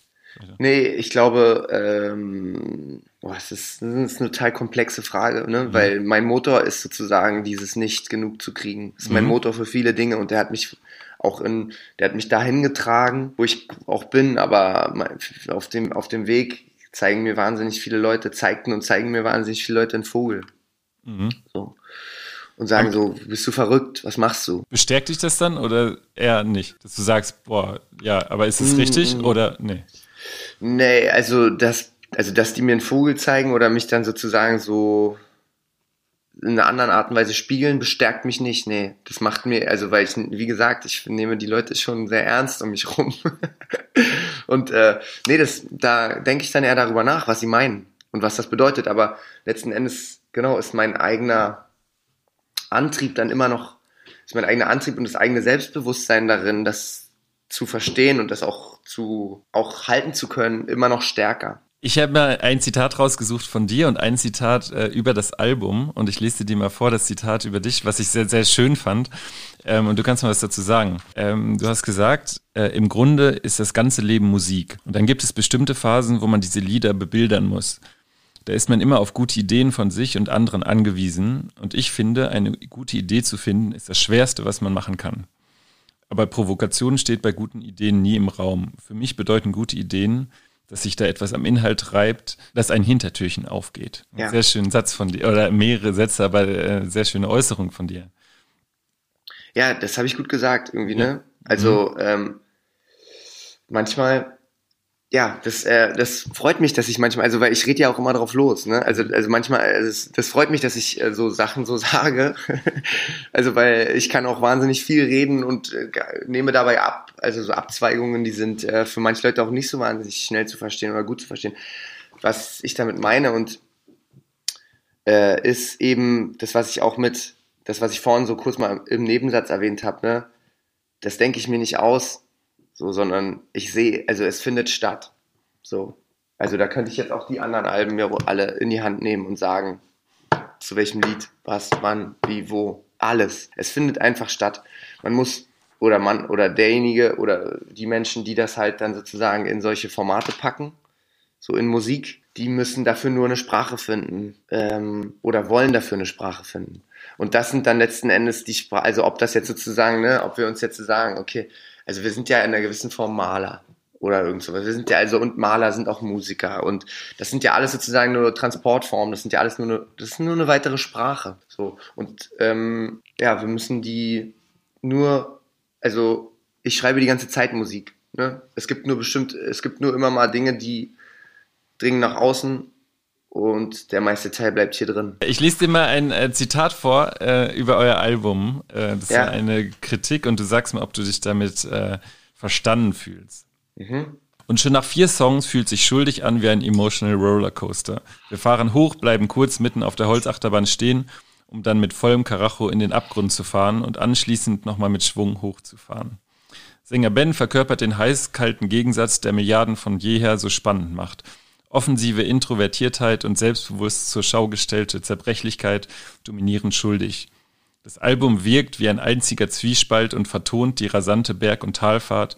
Nee, ich glaube, ähm, boah, das, ist, das ist eine total komplexe Frage, ne? Mhm. weil mein Motor ist sozusagen dieses nicht genug zu kriegen. Das ist mein mhm. Motor für viele Dinge und der hat mich auch in, der hat mich dahin getragen, wo ich auch bin, aber auf dem, auf dem Weg zeigen mir wahnsinnig viele Leute, zeigten und zeigen mir wahnsinnig viele Leute einen Vogel. Mhm. So und sagen und so, bist du verrückt, was machst du? Bestärkt dich das dann oder eher nicht? Dass du sagst, boah, ja, aber ist es mm, richtig mm. oder nee? Nee, also das, also dass die mir einen Vogel zeigen oder mich dann sozusagen so in einer anderen Art und Weise spiegeln, bestärkt mich nicht. Nee, das macht mir, also weil ich, wie gesagt, ich nehme die Leute schon sehr ernst um mich rum. und äh, nee, das, da denke ich dann eher darüber nach, was sie meinen und was das bedeutet. Aber letzten Endes, genau, ist mein eigener Antrieb dann immer noch, ist mein eigener Antrieb und das eigene Selbstbewusstsein darin, das zu verstehen und das auch zu, auch halten zu können, immer noch stärker. Ich habe mal ein Zitat rausgesucht von dir und ein Zitat äh, über das Album und ich lese dir mal vor, das Zitat über dich, was ich sehr, sehr schön fand. Ähm, und du kannst mal was dazu sagen. Ähm, du hast gesagt, äh, im Grunde ist das ganze Leben Musik. Und dann gibt es bestimmte Phasen, wo man diese Lieder bebildern muss. Da ist man immer auf gute Ideen von sich und anderen angewiesen. Und ich finde, eine gute Idee zu finden, ist das Schwerste, was man machen kann. Aber Provokation steht bei guten Ideen nie im Raum. Für mich bedeuten gute Ideen, dass sich da etwas am Inhalt reibt, dass ein Hintertürchen aufgeht. Ja. Sehr schönen Satz von dir, oder mehrere Sätze, aber äh, sehr schöne Äußerung von dir. Ja, das habe ich gut gesagt, irgendwie, ja. ne? Also, mhm. ähm, manchmal ja, das, äh, das freut mich, dass ich manchmal, also weil ich rede ja auch immer drauf los, ne? Also, also manchmal, also das, das freut mich, dass ich äh, so Sachen so sage. also weil ich kann auch wahnsinnig viel reden und äh, nehme dabei ab. Also so Abzweigungen, die sind äh, für manche Leute auch nicht so wahnsinnig schnell zu verstehen oder gut zu verstehen. Was ich damit meine und äh, ist eben das, was ich auch mit, das, was ich vorhin so kurz mal im Nebensatz erwähnt habe, ne? Das denke ich mir nicht aus, so, sondern ich sehe, also es findet statt. So. Also da könnte ich jetzt auch die anderen Alben mir alle in die Hand nehmen und sagen, zu welchem Lied, was, wann, wie, wo, alles. Es findet einfach statt. Man muss oder man oder derjenige oder die Menschen, die das halt dann sozusagen in solche Formate packen, so in Musik, die müssen dafür nur eine Sprache finden ähm, oder wollen dafür eine Sprache finden. Und das sind dann letzten Endes die Sprache, also ob das jetzt sozusagen, ne, ob wir uns jetzt sagen, okay, also wir sind ja in einer gewissen Form Maler oder irgend sowas. Wir sind ja also und Maler sind auch Musiker und das sind ja alles sozusagen nur Transportformen. Das sind ja alles nur eine, das ist nur eine weitere Sprache. So und ähm, ja, wir müssen die nur, also ich schreibe die ganze Zeit Musik. Ne? Es gibt nur bestimmt, es gibt nur immer mal Dinge, die dringen nach außen und der meiste Teil bleibt hier drin. Ich lese dir mal ein äh, Zitat vor äh, über euer Album. Äh, das ja. ist eine Kritik und du sagst mal, ob du dich damit äh, verstanden fühlst. Mhm. Und schon nach vier Songs fühlt sich schuldig an wie ein emotional Rollercoaster. Wir fahren hoch, bleiben kurz mitten auf der Holzachterbahn stehen, um dann mit vollem Karacho in den Abgrund zu fahren und anschließend nochmal mit Schwung hochzufahren. Sänger Ben verkörpert den heiß-kalten Gegensatz, der Milliarden von jeher so spannend macht – Offensive Introvertiertheit und selbstbewusst zur Schau gestellte Zerbrechlichkeit dominieren schuldig. Das Album wirkt wie ein einziger Zwiespalt und vertont die rasante Berg- und Talfahrt,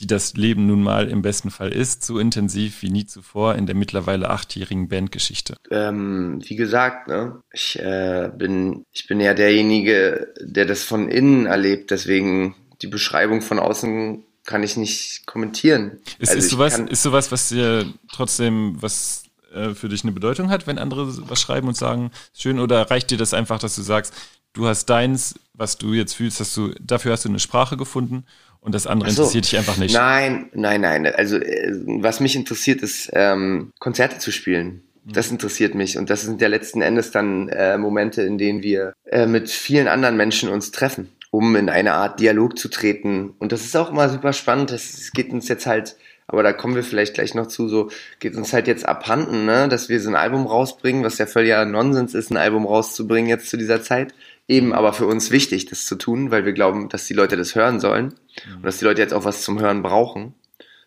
die das Leben nun mal im besten Fall ist, so intensiv wie nie zuvor in der mittlerweile achtjährigen Bandgeschichte. Ähm, wie gesagt, ne, ich äh, bin ich bin ja derjenige, der das von innen erlebt, deswegen die Beschreibung von außen kann ich nicht kommentieren. Ist, also ist, sowas, ist sowas, was dir trotzdem was äh, für dich eine Bedeutung hat, wenn andere was schreiben und sagen, schön, oder reicht dir das einfach, dass du sagst, du hast deins, was du jetzt fühlst, hast du, dafür hast du eine Sprache gefunden und das andere so. interessiert dich einfach nicht? Nein, nein, nein. Also äh, was mich interessiert, ist ähm, Konzerte zu spielen. Mhm. Das interessiert mich und das sind ja letzten Endes dann äh, Momente, in denen wir äh, mit vielen anderen Menschen uns treffen um in eine Art Dialog zu treten. Und das ist auch immer super spannend. Es geht uns jetzt halt, aber da kommen wir vielleicht gleich noch zu, so geht uns halt jetzt abhanden, ne? dass wir so ein Album rausbringen, was ja völliger Nonsens ist, ein Album rauszubringen jetzt zu dieser Zeit. Eben aber für uns wichtig, das zu tun, weil wir glauben, dass die Leute das hören sollen und dass die Leute jetzt auch was zum Hören brauchen.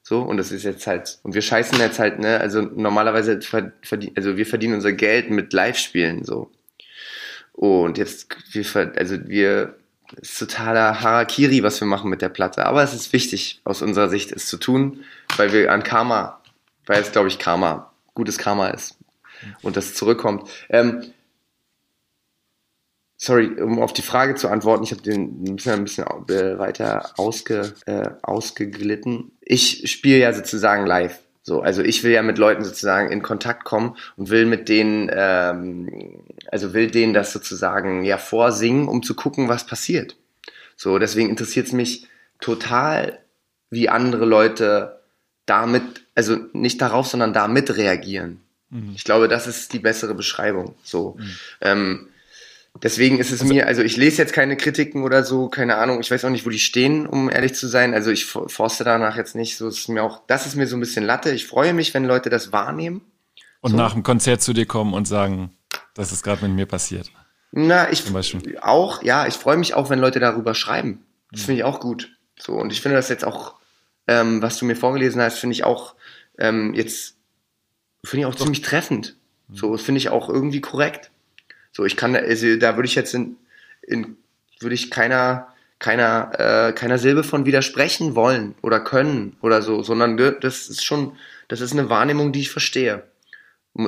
So, und das ist jetzt halt, und wir scheißen jetzt halt, ne, also normalerweise verdienen, also wir verdienen unser Geld mit Live-Spielen, so. Und jetzt, wir, also wir ist totaler Harakiri, was wir machen mit der Platte. Aber es ist wichtig, aus unserer Sicht, es zu tun, weil wir an Karma, weil es, glaube ich, Karma, gutes Karma ist und das zurückkommt. Ähm, sorry, um auf die Frage zu antworten, ich habe den ein bisschen, ein bisschen weiter ausge, äh, ausgeglitten. Ich spiele ja sozusagen live. So, also ich will ja mit Leuten sozusagen in Kontakt kommen und will mit denen, ähm, also will denen das sozusagen ja vorsingen, um zu gucken, was passiert. So, deswegen interessiert es mich total, wie andere Leute damit, also nicht darauf, sondern damit reagieren. Mhm. Ich glaube, das ist die bessere Beschreibung. So. Mhm. Ähm, Deswegen ist es also, mir, also ich lese jetzt keine Kritiken oder so, keine Ahnung, ich weiß auch nicht, wo die stehen, um ehrlich zu sein. Also ich forste danach jetzt nicht, so ist mir auch, das ist mir so ein bisschen Latte. Ich freue mich, wenn Leute das wahrnehmen. Und so. nach dem Konzert zu dir kommen und sagen, das ist gerade mit mir passiert. Na, ich auch, ja, ich freue mich auch, wenn Leute darüber schreiben. Das mhm. finde ich auch gut. So, und ich finde das jetzt auch, ähm, was du mir vorgelesen hast, finde ich auch ähm, jetzt, finde ich auch ziemlich treffend. So, finde ich auch irgendwie korrekt. So, ich kann, also, da würde ich jetzt in, in würde ich keiner, keiner, äh, keiner Silbe von widersprechen wollen oder können oder so, sondern das ist schon, das ist eine Wahrnehmung, die ich verstehe.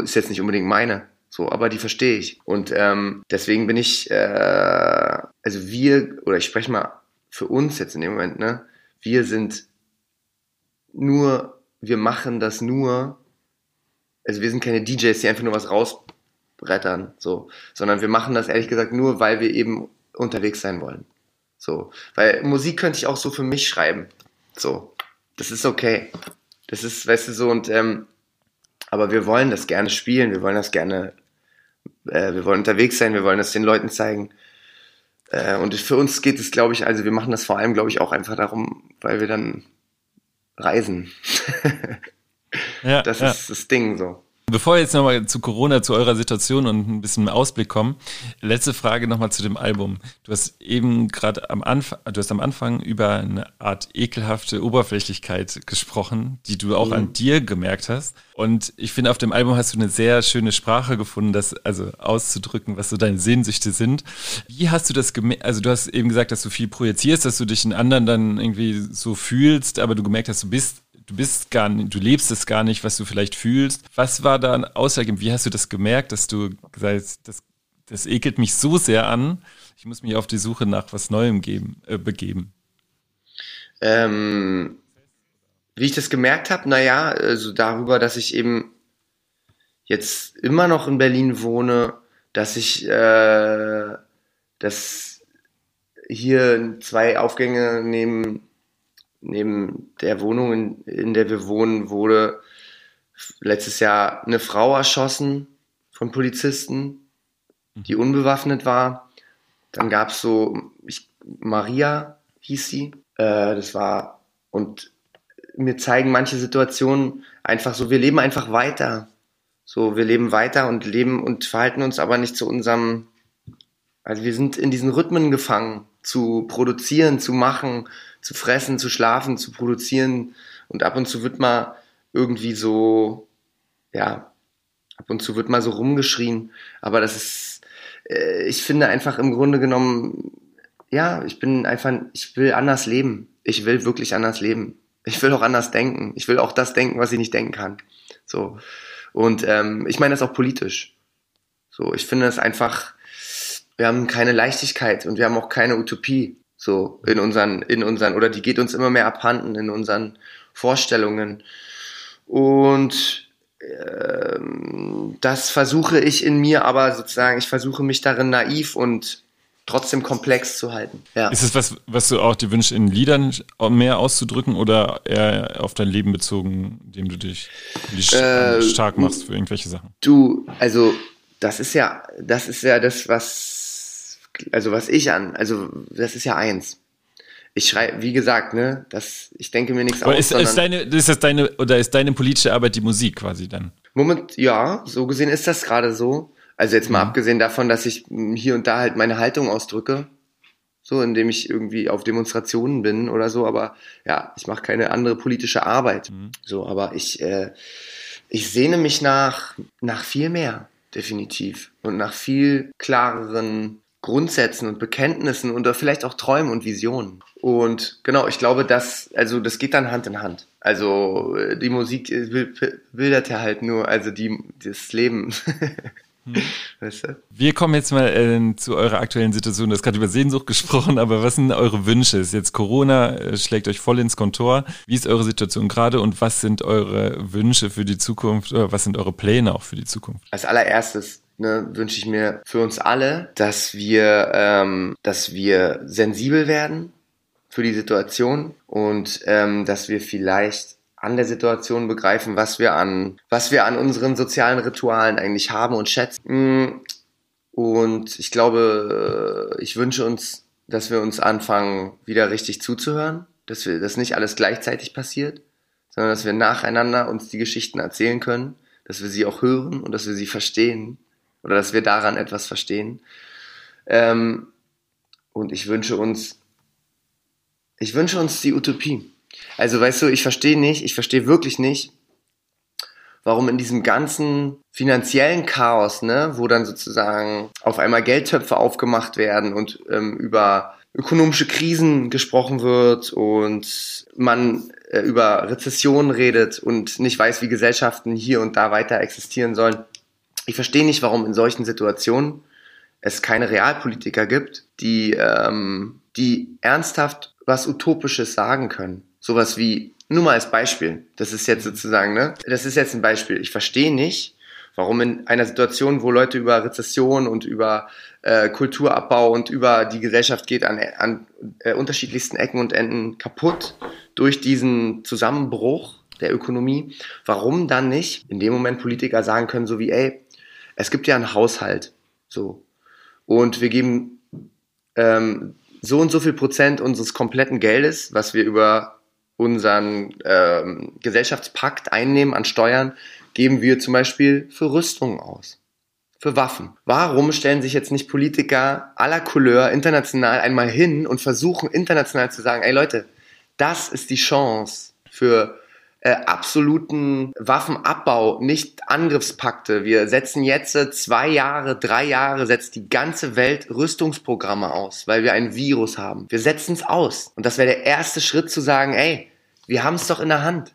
Ist jetzt nicht unbedingt meine, so, aber die verstehe ich. Und ähm, deswegen bin ich, äh, also wir, oder ich spreche mal für uns jetzt in dem Moment, ne, wir sind nur, wir machen das nur, also wir sind keine DJs, die einfach nur was raus brettern, so, sondern wir machen das ehrlich gesagt nur, weil wir eben unterwegs sein wollen. So, weil Musik könnte ich auch so für mich schreiben. So, das ist okay. Das ist, weißt du, so und ähm, aber wir wollen das gerne spielen, wir wollen das gerne, äh, wir wollen unterwegs sein, wir wollen das den Leuten zeigen. Äh, und für uns geht es, glaube ich, also wir machen das vor allem, glaube ich, auch einfach darum, weil wir dann reisen. ja, das ja. ist das Ding so. Bevor wir jetzt nochmal zu Corona, zu eurer Situation und ein bisschen Ausblick kommen, letzte Frage nochmal zu dem Album. Du hast eben gerade am Anfang, du hast am Anfang über eine Art ekelhafte Oberflächlichkeit gesprochen, die du auch mhm. an dir gemerkt hast. Und ich finde, auf dem Album hast du eine sehr schöne Sprache gefunden, das also auszudrücken, was so deine Sehnsüchte sind. Wie hast du das gemerkt? Also du hast eben gesagt, dass du viel projizierst, dass du dich in anderen dann irgendwie so fühlst, aber du gemerkt hast, du bist du bist gar nicht, du lebst es gar nicht, was du vielleicht fühlst. Was war da ausschlaggebend? Wie hast du das gemerkt, dass du gesagt hast, das, das ekelt mich so sehr an, ich muss mich auf die Suche nach was Neuem geben, äh, begeben? Ähm, wie ich das gemerkt habe, naja, also darüber, dass ich eben jetzt immer noch in Berlin wohne, dass ich, äh, dass hier zwei Aufgänge neben neben der Wohnung, in, in der wir wohnen, wurde letztes Jahr eine Frau erschossen von Polizisten, die unbewaffnet war. Dann gab es so, ich, Maria hieß sie. Äh, das war, und mir zeigen manche Situationen einfach so, wir leben einfach weiter. So, wir leben weiter und leben und verhalten uns aber nicht zu unserem, also wir sind in diesen Rhythmen gefangen, zu produzieren, zu machen, zu fressen, zu schlafen, zu produzieren. Und ab und zu wird mal irgendwie so, ja, ab und zu wird mal so rumgeschrien. Aber das ist, äh, ich finde einfach im Grunde genommen, ja, ich bin einfach, ich will anders leben. Ich will wirklich anders leben. Ich will auch anders denken. Ich will auch das denken, was ich nicht denken kann. So. Und ähm, ich meine das auch politisch. So, ich finde es einfach, wir haben keine Leichtigkeit und wir haben auch keine Utopie. So in unseren, in unseren, oder die geht uns immer mehr abhanden in unseren Vorstellungen. Und ähm, das versuche ich in mir, aber sozusagen, ich versuche mich darin naiv und trotzdem komplex zu halten. Ja. Ist es was, was du auch dir wünschst, in Liedern mehr auszudrücken oder eher auf dein Leben bezogen, indem du dich, dich äh, stark machst für irgendwelche Sachen? Du, also das ist ja, das ist ja das, was also was ich an, also das ist ja eins. Ich schreibe, wie gesagt, ne, das, ich denke mir nichts aus. Ist, ist, deine, ist das deine, oder ist deine politische Arbeit die Musik quasi dann? Moment, ja, so gesehen ist das gerade so. Also jetzt mal mhm. abgesehen davon, dass ich hier und da halt meine Haltung ausdrücke, so indem ich irgendwie auf Demonstrationen bin oder so, aber ja, ich mache keine andere politische Arbeit. Mhm. So, aber ich, äh, ich sehne mich nach, nach viel mehr, definitiv. Und nach viel klareren Grundsätzen und Bekenntnissen und vielleicht auch Träumen und Visionen. Und genau, ich glaube, das, also das geht dann Hand in Hand. Also äh, die Musik bildert ja halt nur, also die, das Leben. Hm. Weißt du? Wir kommen jetzt mal äh, zu eurer aktuellen Situation. Du hast gerade über Sehnsucht gesprochen, aber was sind eure Wünsche? Ist jetzt Corona äh, schlägt euch voll ins Kontor. Wie ist eure Situation gerade und was sind eure Wünsche für die Zukunft oder was sind eure Pläne auch für die Zukunft? Als allererstes ne, wünsche ich mir für uns alle, dass wir, ähm, dass wir sensibel werden für die Situation und ähm, dass wir vielleicht an der Situation begreifen, was wir an, was wir an unseren sozialen Ritualen eigentlich haben und schätzen. Und ich glaube, ich wünsche uns, dass wir uns anfangen, wieder richtig zuzuhören, dass wir, dass nicht alles gleichzeitig passiert, sondern dass wir nacheinander uns die Geschichten erzählen können, dass wir sie auch hören und dass wir sie verstehen oder dass wir daran etwas verstehen. Ähm, und ich wünsche uns, ich wünsche uns die Utopie. Also weißt du, ich verstehe nicht, ich verstehe wirklich nicht, warum in diesem ganzen finanziellen Chaos, ne, wo dann sozusagen auf einmal Geldtöpfe aufgemacht werden und ähm, über ökonomische Krisen gesprochen wird und man äh, über Rezessionen redet und nicht weiß, wie Gesellschaften hier und da weiter existieren sollen. Ich verstehe nicht, warum in solchen Situationen es keine Realpolitiker gibt, die, ähm, die ernsthaft was Utopisches sagen können. Sowas wie, nur mal als Beispiel, das ist jetzt sozusagen, ne? Das ist jetzt ein Beispiel. Ich verstehe nicht, warum in einer Situation, wo Leute über Rezession und über äh, Kulturabbau und über die Gesellschaft geht an, an äh, unterschiedlichsten Ecken und Enden kaputt durch diesen Zusammenbruch, der Ökonomie, warum dann nicht in dem Moment Politiker sagen können, so wie, ey, es gibt ja einen Haushalt, so, und wir geben ähm, so und so viel Prozent unseres kompletten Geldes, was wir über unseren ähm, Gesellschaftspakt einnehmen an Steuern, geben wir zum Beispiel für Rüstungen aus, für Waffen. Warum stellen sich jetzt nicht Politiker aller Couleur international einmal hin und versuchen international zu sagen, ey Leute, das ist die Chance für äh, absoluten Waffenabbau, nicht Angriffspakte. Wir setzen jetzt zwei Jahre, drei Jahre, setzt die ganze Welt Rüstungsprogramme aus, weil wir ein Virus haben. Wir setzen es aus. Und das wäre der erste Schritt zu sagen, ey, wir haben es doch in der Hand.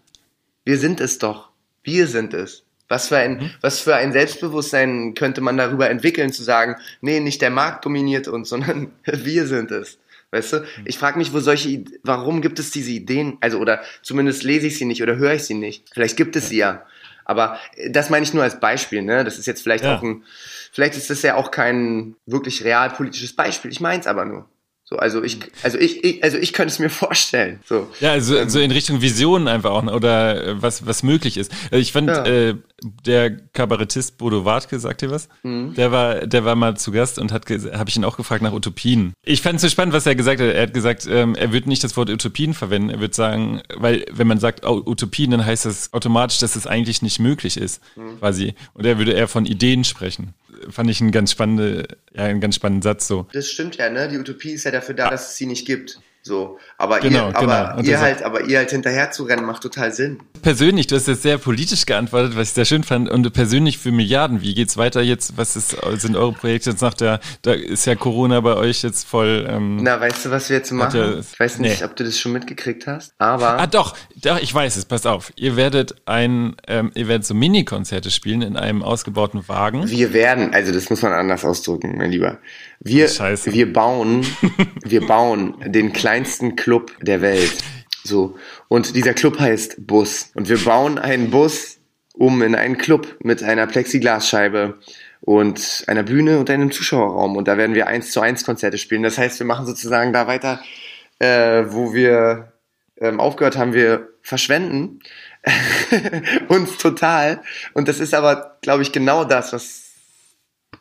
Wir sind es doch. Wir sind es. Was für ein, mhm. was für ein Selbstbewusstsein könnte man darüber entwickeln, zu sagen, nee, nicht der Markt dominiert uns, sondern wir sind es. Weißt du? Ich frage mich, wo solche, warum gibt es diese Ideen? Also, oder zumindest lese ich sie nicht oder höre ich sie nicht. Vielleicht gibt es sie ja. Aber das meine ich nur als Beispiel, ne? Das ist jetzt vielleicht ja. auch ein, vielleicht ist das ja auch kein wirklich realpolitisches Beispiel. Ich meine es aber nur. So, also ich, also ich, ich, also ich könnte es mir vorstellen. So. Ja, also so in Richtung Visionen einfach auch oder äh, was was möglich ist. Also ich fand ja. äh, der Kabarettist Bodo Wartke, sagt ihr was? Mhm. Der war der war mal zu Gast und hat habe ich ihn auch gefragt nach Utopien. Ich fand es so spannend, was er gesagt hat. Er hat gesagt, ähm, er wird nicht das Wort Utopien verwenden. Er wird sagen, weil wenn man sagt oh, Utopien, dann heißt das automatisch, dass es eigentlich nicht möglich ist, mhm. quasi. Und er würde eher von Ideen sprechen fand ich einen ganz spannende, ja, einen ganz spannenden Satz so. Das stimmt ja, ne? Die Utopie ist ja dafür da, dass es sie nicht gibt. So, aber genau, ihr, aber genau. ihr halt, aber ihr halt hinterher zu rennen macht total Sinn. Persönlich, du hast jetzt sehr politisch geantwortet, was ich sehr schön fand. Und persönlich für Milliarden, wie geht's weiter jetzt? Was ist, sind eure Projekte jetzt nach der, da ist ja Corona bei euch jetzt voll. Ähm, Na, weißt du, was wir jetzt machen? Ja, ich weiß nicht, nee. ob du das schon mitgekriegt hast, aber. Ah, doch, doch, ich weiß es, pass auf. Ihr werdet ein, ähm, ihr werdet so Mini-Konzerte spielen in einem ausgebauten Wagen. Wir werden, also das muss man anders ausdrücken, mein Lieber. Wir, Scheiße. wir bauen, wir bauen den kleinsten Club der Welt. So. Und dieser Club heißt Bus. Und wir bauen einen Bus um in einen Club mit einer Plexiglasscheibe und einer Bühne und einem Zuschauerraum. Und da werden wir eins zu eins Konzerte spielen. Das heißt, wir machen sozusagen da weiter, äh, wo wir ähm, aufgehört haben, wir verschwenden uns total. Und das ist aber, glaube ich, genau das, was,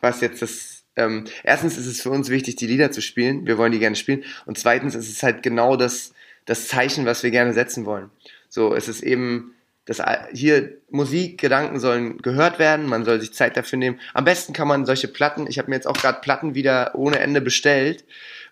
was jetzt das ähm, erstens ist es für uns wichtig, die Lieder zu spielen. Wir wollen die gerne spielen. Und zweitens ist es halt genau das, das Zeichen, was wir gerne setzen wollen. So, es ist eben, das, hier Musikgedanken sollen gehört werden, man soll sich Zeit dafür nehmen. Am besten kann man solche Platten, ich habe mir jetzt auch gerade Platten wieder ohne Ende bestellt,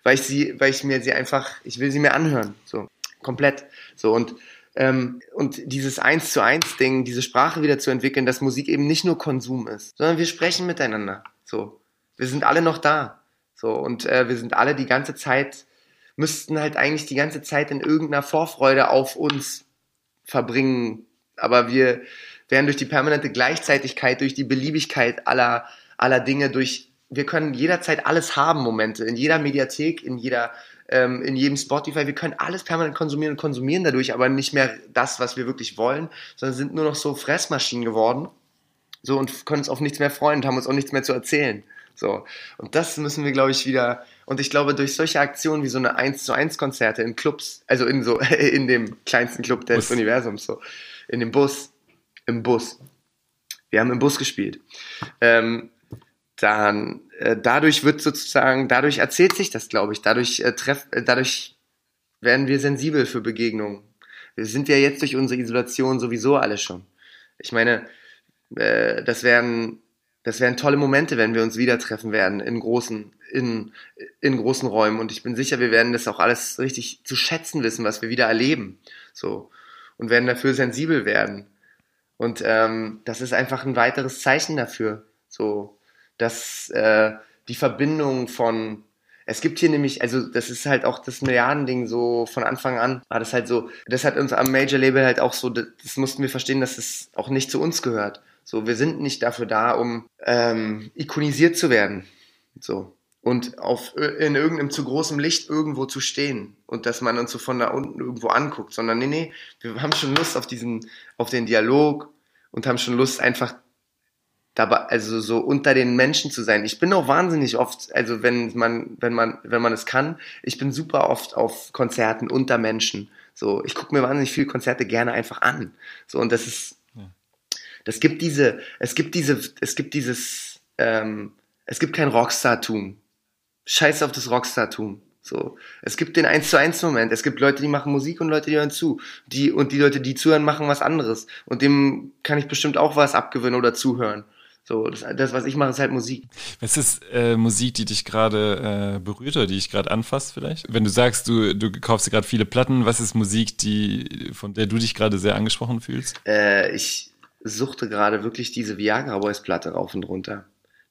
weil ich sie, weil ich mir sie einfach, ich will sie mir anhören, so komplett, so und ähm, und dieses eins zu eins Ding, diese Sprache wieder zu entwickeln, dass Musik eben nicht nur Konsum ist, sondern wir sprechen miteinander, so wir sind alle noch da. So, und äh, wir sind alle die ganze Zeit, müssten halt eigentlich die ganze Zeit in irgendeiner Vorfreude auf uns verbringen. Aber wir werden durch die permanente Gleichzeitigkeit, durch die Beliebigkeit aller, aller Dinge, durch, wir können jederzeit alles haben, Momente, in jeder Mediathek, in jeder, ähm, in jedem Spotify, wir können alles permanent konsumieren und konsumieren dadurch, aber nicht mehr das, was wir wirklich wollen, sondern sind nur noch so Fressmaschinen geworden. So und können uns auf nichts mehr freuen und haben uns auch nichts mehr zu erzählen. So. Und das müssen wir, glaube ich, wieder, und ich glaube, durch solche Aktionen wie so eine 1 zu 1 Konzerte in Clubs, also in so, in dem kleinsten Club des Bus. Universums, so, in dem Bus, im Bus. Wir haben im Bus gespielt. Ähm, dann, äh, dadurch wird sozusagen, dadurch erzählt sich das, glaube ich, dadurch äh, treff, äh, dadurch werden wir sensibel für Begegnungen. Wir sind ja jetzt durch unsere Isolation sowieso alle schon. Ich meine, äh, das werden das wären tolle Momente, wenn wir uns wieder treffen werden in großen, in, in großen Räumen. Und ich bin sicher, wir werden das auch alles richtig zu schätzen wissen, was wir wieder erleben. So. Und werden dafür sensibel werden. Und ähm, das ist einfach ein weiteres Zeichen dafür. So, dass äh, die Verbindung von es gibt hier nämlich, also das ist halt auch das Milliardending so von Anfang an, war das halt so, das hat uns am Major Label halt auch so, das, das mussten wir verstehen, dass es auch nicht zu uns gehört. So, wir sind nicht dafür da, um ähm, ikonisiert zu werden. So. Und auf, in irgendeinem zu großem Licht irgendwo zu stehen und dass man uns so von da unten irgendwo anguckt, sondern nee, nee, wir haben schon Lust auf diesen, auf den Dialog und haben schon Lust einfach dabei, also so unter den Menschen zu sein. Ich bin auch wahnsinnig oft, also wenn man, wenn man, wenn man es kann, ich bin super oft auf Konzerten unter Menschen. So, ich gucke mir wahnsinnig viele Konzerte gerne einfach an. So, und das ist, das gibt diese, es gibt diese, es gibt dieses, ähm, es gibt kein Rockstar-Tum. Scheiß auf das Rockstar-Tum. So, es gibt den 1 zu 1 Moment. Es gibt Leute, die machen Musik und Leute, die hören zu. Die, und die Leute, die zuhören, machen was anderes. Und dem kann ich bestimmt auch was abgewinnen oder zuhören. So, das, das was ich mache, ist halt Musik. Was ist äh, Musik, die dich gerade äh, berührt oder die dich gerade anfasst vielleicht? Wenn du sagst, du, du kaufst dir gerade viele Platten, was ist Musik, die, von der du dich gerade sehr angesprochen fühlst? Äh, ich suchte gerade wirklich diese Viagra Boys Platte rauf und runter.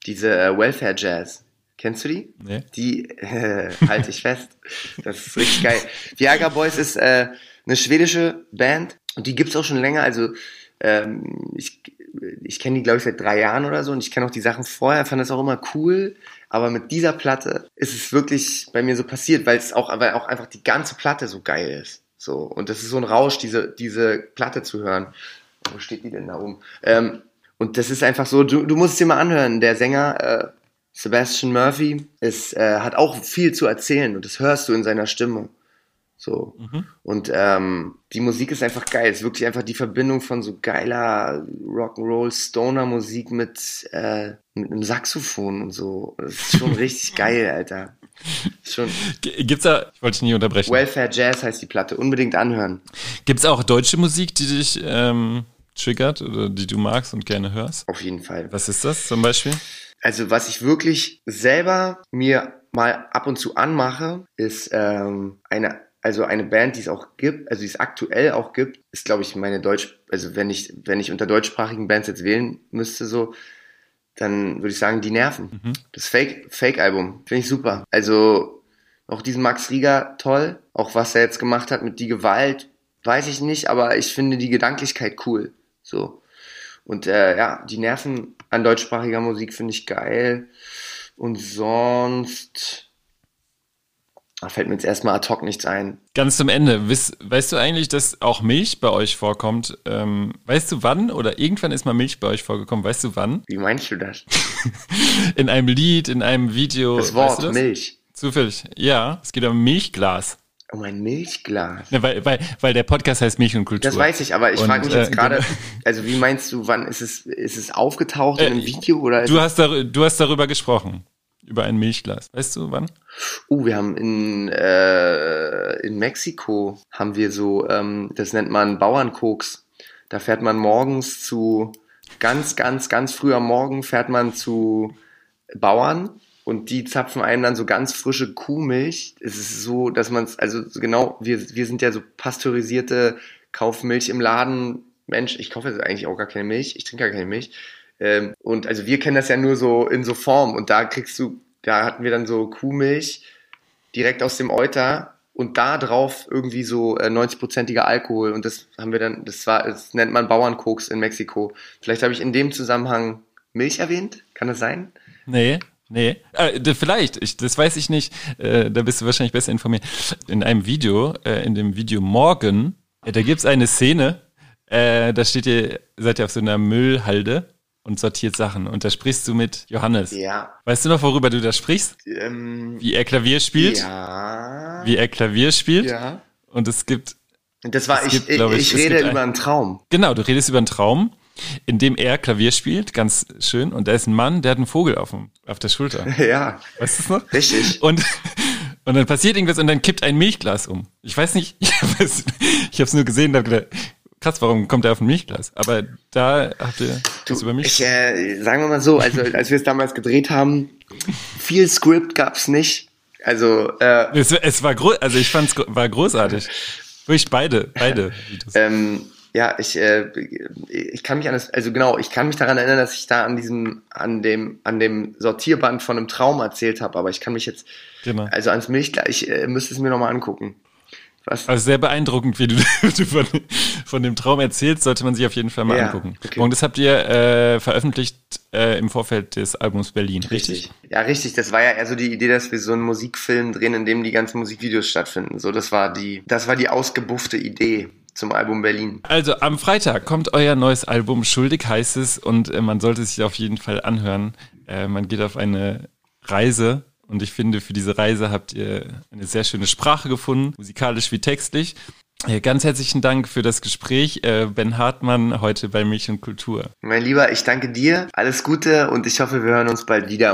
Diese äh, Welfare Jazz. Kennst du die? Nee. Die äh, halte ich fest. Das ist richtig geil. Viagra Boys ist äh, eine schwedische Band und die gibt's auch schon länger. Also ähm, ich, ich kenne die, glaube ich, seit drei Jahren oder so und ich kenne auch die Sachen vorher, fand das auch immer cool. Aber mit dieser Platte ist es wirklich bei mir so passiert, weil es auch, weil auch einfach die ganze Platte so geil ist. So. Und das ist so ein Rausch, diese, diese Platte zu hören. Wo steht die denn da oben? Ähm, und das ist einfach so, du, du musst es dir mal anhören. Der Sänger, äh, Sebastian Murphy, ist, äh, hat auch viel zu erzählen und das hörst du in seiner Stimme. So. Mhm. Und ähm, die Musik ist einfach geil. Es ist wirklich einfach die Verbindung von so geiler Rock'n'Roll, Stoner-Musik mit, äh, mit einem Saxophon und so. Das ist schon richtig geil, Alter. Schon. Gibt's da, ich wollte dich nie unterbrechen. Welfare Jazz heißt die Platte, unbedingt anhören. Gibt's auch deutsche Musik, die dich ähm, triggert oder die du magst und gerne hörst? Auf jeden Fall. Was ist das zum Beispiel? Also was ich wirklich selber mir mal ab und zu anmache, ist ähm, eine also eine Band, die es auch gibt, also die es aktuell auch gibt, ist glaube ich meine Deutsch, also wenn ich wenn ich unter deutschsprachigen Bands jetzt wählen müsste so, dann würde ich sagen die Nerven. Mhm. Das Fake Fake Album finde ich super. Also auch diesen Max Rieger toll, auch was er jetzt gemacht hat mit die Gewalt, weiß ich nicht, aber ich finde die Gedanklichkeit cool. So und äh, ja, die Nerven an deutschsprachiger Musik finde ich geil. Und sonst da fällt mir jetzt erstmal ad hoc nichts ein. Ganz zum Ende. Weißt, weißt du eigentlich, dass auch Milch bei euch vorkommt? Ähm, weißt du wann? Oder irgendwann ist mal Milch bei euch vorgekommen. Weißt du wann? Wie meinst du das? in einem Lied, in einem Video. Das Wort weißt du das? Milch. Zufällig. Ja, es geht um Milchglas. Um ein Milchglas. Ja, weil, weil, weil der Podcast heißt Milch und Kultur. Das weiß ich, aber ich frage mich jetzt äh, gerade, genau. also wie meinst du, wann ist es, ist es aufgetaucht äh, in einem Video oder? Du hast, da, du hast darüber gesprochen. Über ein Milchglas. Weißt du wann? Uh, wir haben in, äh, in Mexiko haben wir so, ähm, das nennt man Bauernkoks. Da fährt man morgens zu, ganz, ganz, ganz früh am Morgen fährt man zu Bauern und die zapfen einen dann so ganz frische Kuhmilch. Es ist so, dass man es, also genau, wir, wir sind ja so pasteurisierte Kaufmilch im Laden. Mensch, ich kaufe jetzt eigentlich auch gar keine Milch, ich trinke gar keine Milch. Ähm, und also wir kennen das ja nur so in so Form und da kriegst du, da hatten wir dann so Kuhmilch direkt aus dem Euter und da drauf irgendwie so äh, 90-prozentiger Alkohol und das haben wir dann, das war, das nennt man Bauernkoks in Mexiko. Vielleicht habe ich in dem Zusammenhang Milch erwähnt, kann das sein? Nee. Nee, äh, vielleicht, ich, das weiß ich nicht. Äh, da bist du wahrscheinlich besser informiert. In einem Video, äh, in dem Video Morgen, äh, da gibt's eine Szene, äh, da steht ihr, seid ihr auf so einer Müllhalde und sortiert Sachen. Und da sprichst du mit Johannes. Ja. Weißt du noch, worüber du da sprichst? Ähm, Wie er Klavier spielt? Ja. Wie er Klavier spielt? Ja. Und es gibt. Das war, ich, gibt, ich, ich, ich rede über einen Traum. Genau, du redest über einen Traum in dem er Klavier spielt, ganz schön. Und da ist ein Mann, der hat einen Vogel auf, dem, auf der Schulter. Ja. Weißt du es noch? Richtig. Und, und dann passiert irgendwas und dann kippt ein Milchglas um. Ich weiß nicht, ich habe es nur gesehen und habe gedacht, krass, warum kommt er auf ein Milchglas? Aber da habt ihr du, was über mich. Ich, äh, sagen wir mal so, also als wir es damals gedreht haben, viel Script gab's nicht. Also äh, es, es war groß, also ich fand es war großartig. Durch beide, beide. ähm, ja, ich, äh, ich kann mich an das, also genau, ich kann mich daran erinnern, dass ich da an diesem, an dem, an dem Sortierband von einem Traum erzählt habe, aber ich kann mich jetzt, genau. also ans Milchglas, ich äh, müsste es mir nochmal angucken. Was? Also sehr beeindruckend, wie du, du von, von, dem Traum erzählst, sollte man sich auf jeden Fall mal ja, angucken. Okay. Und das habt ihr äh, veröffentlicht äh, im Vorfeld des Albums Berlin, richtig? richtig? Ja, richtig. Das war ja eher so die Idee, dass wir so einen Musikfilm drehen, in dem die ganzen Musikvideos stattfinden. So, das war die, das war die ausgebuffte Idee zum Album Berlin. Also am Freitag kommt euer neues Album Schuldig heißt es und äh, man sollte sich auf jeden Fall anhören. Äh, man geht auf eine Reise und ich finde, für diese Reise habt ihr eine sehr schöne Sprache gefunden, musikalisch wie textlich. Ja, ganz herzlichen Dank für das Gespräch. Äh, ben Hartmann heute bei Milch und Kultur. Mein Lieber, ich danke dir. Alles Gute und ich hoffe, wir hören uns bald wieder.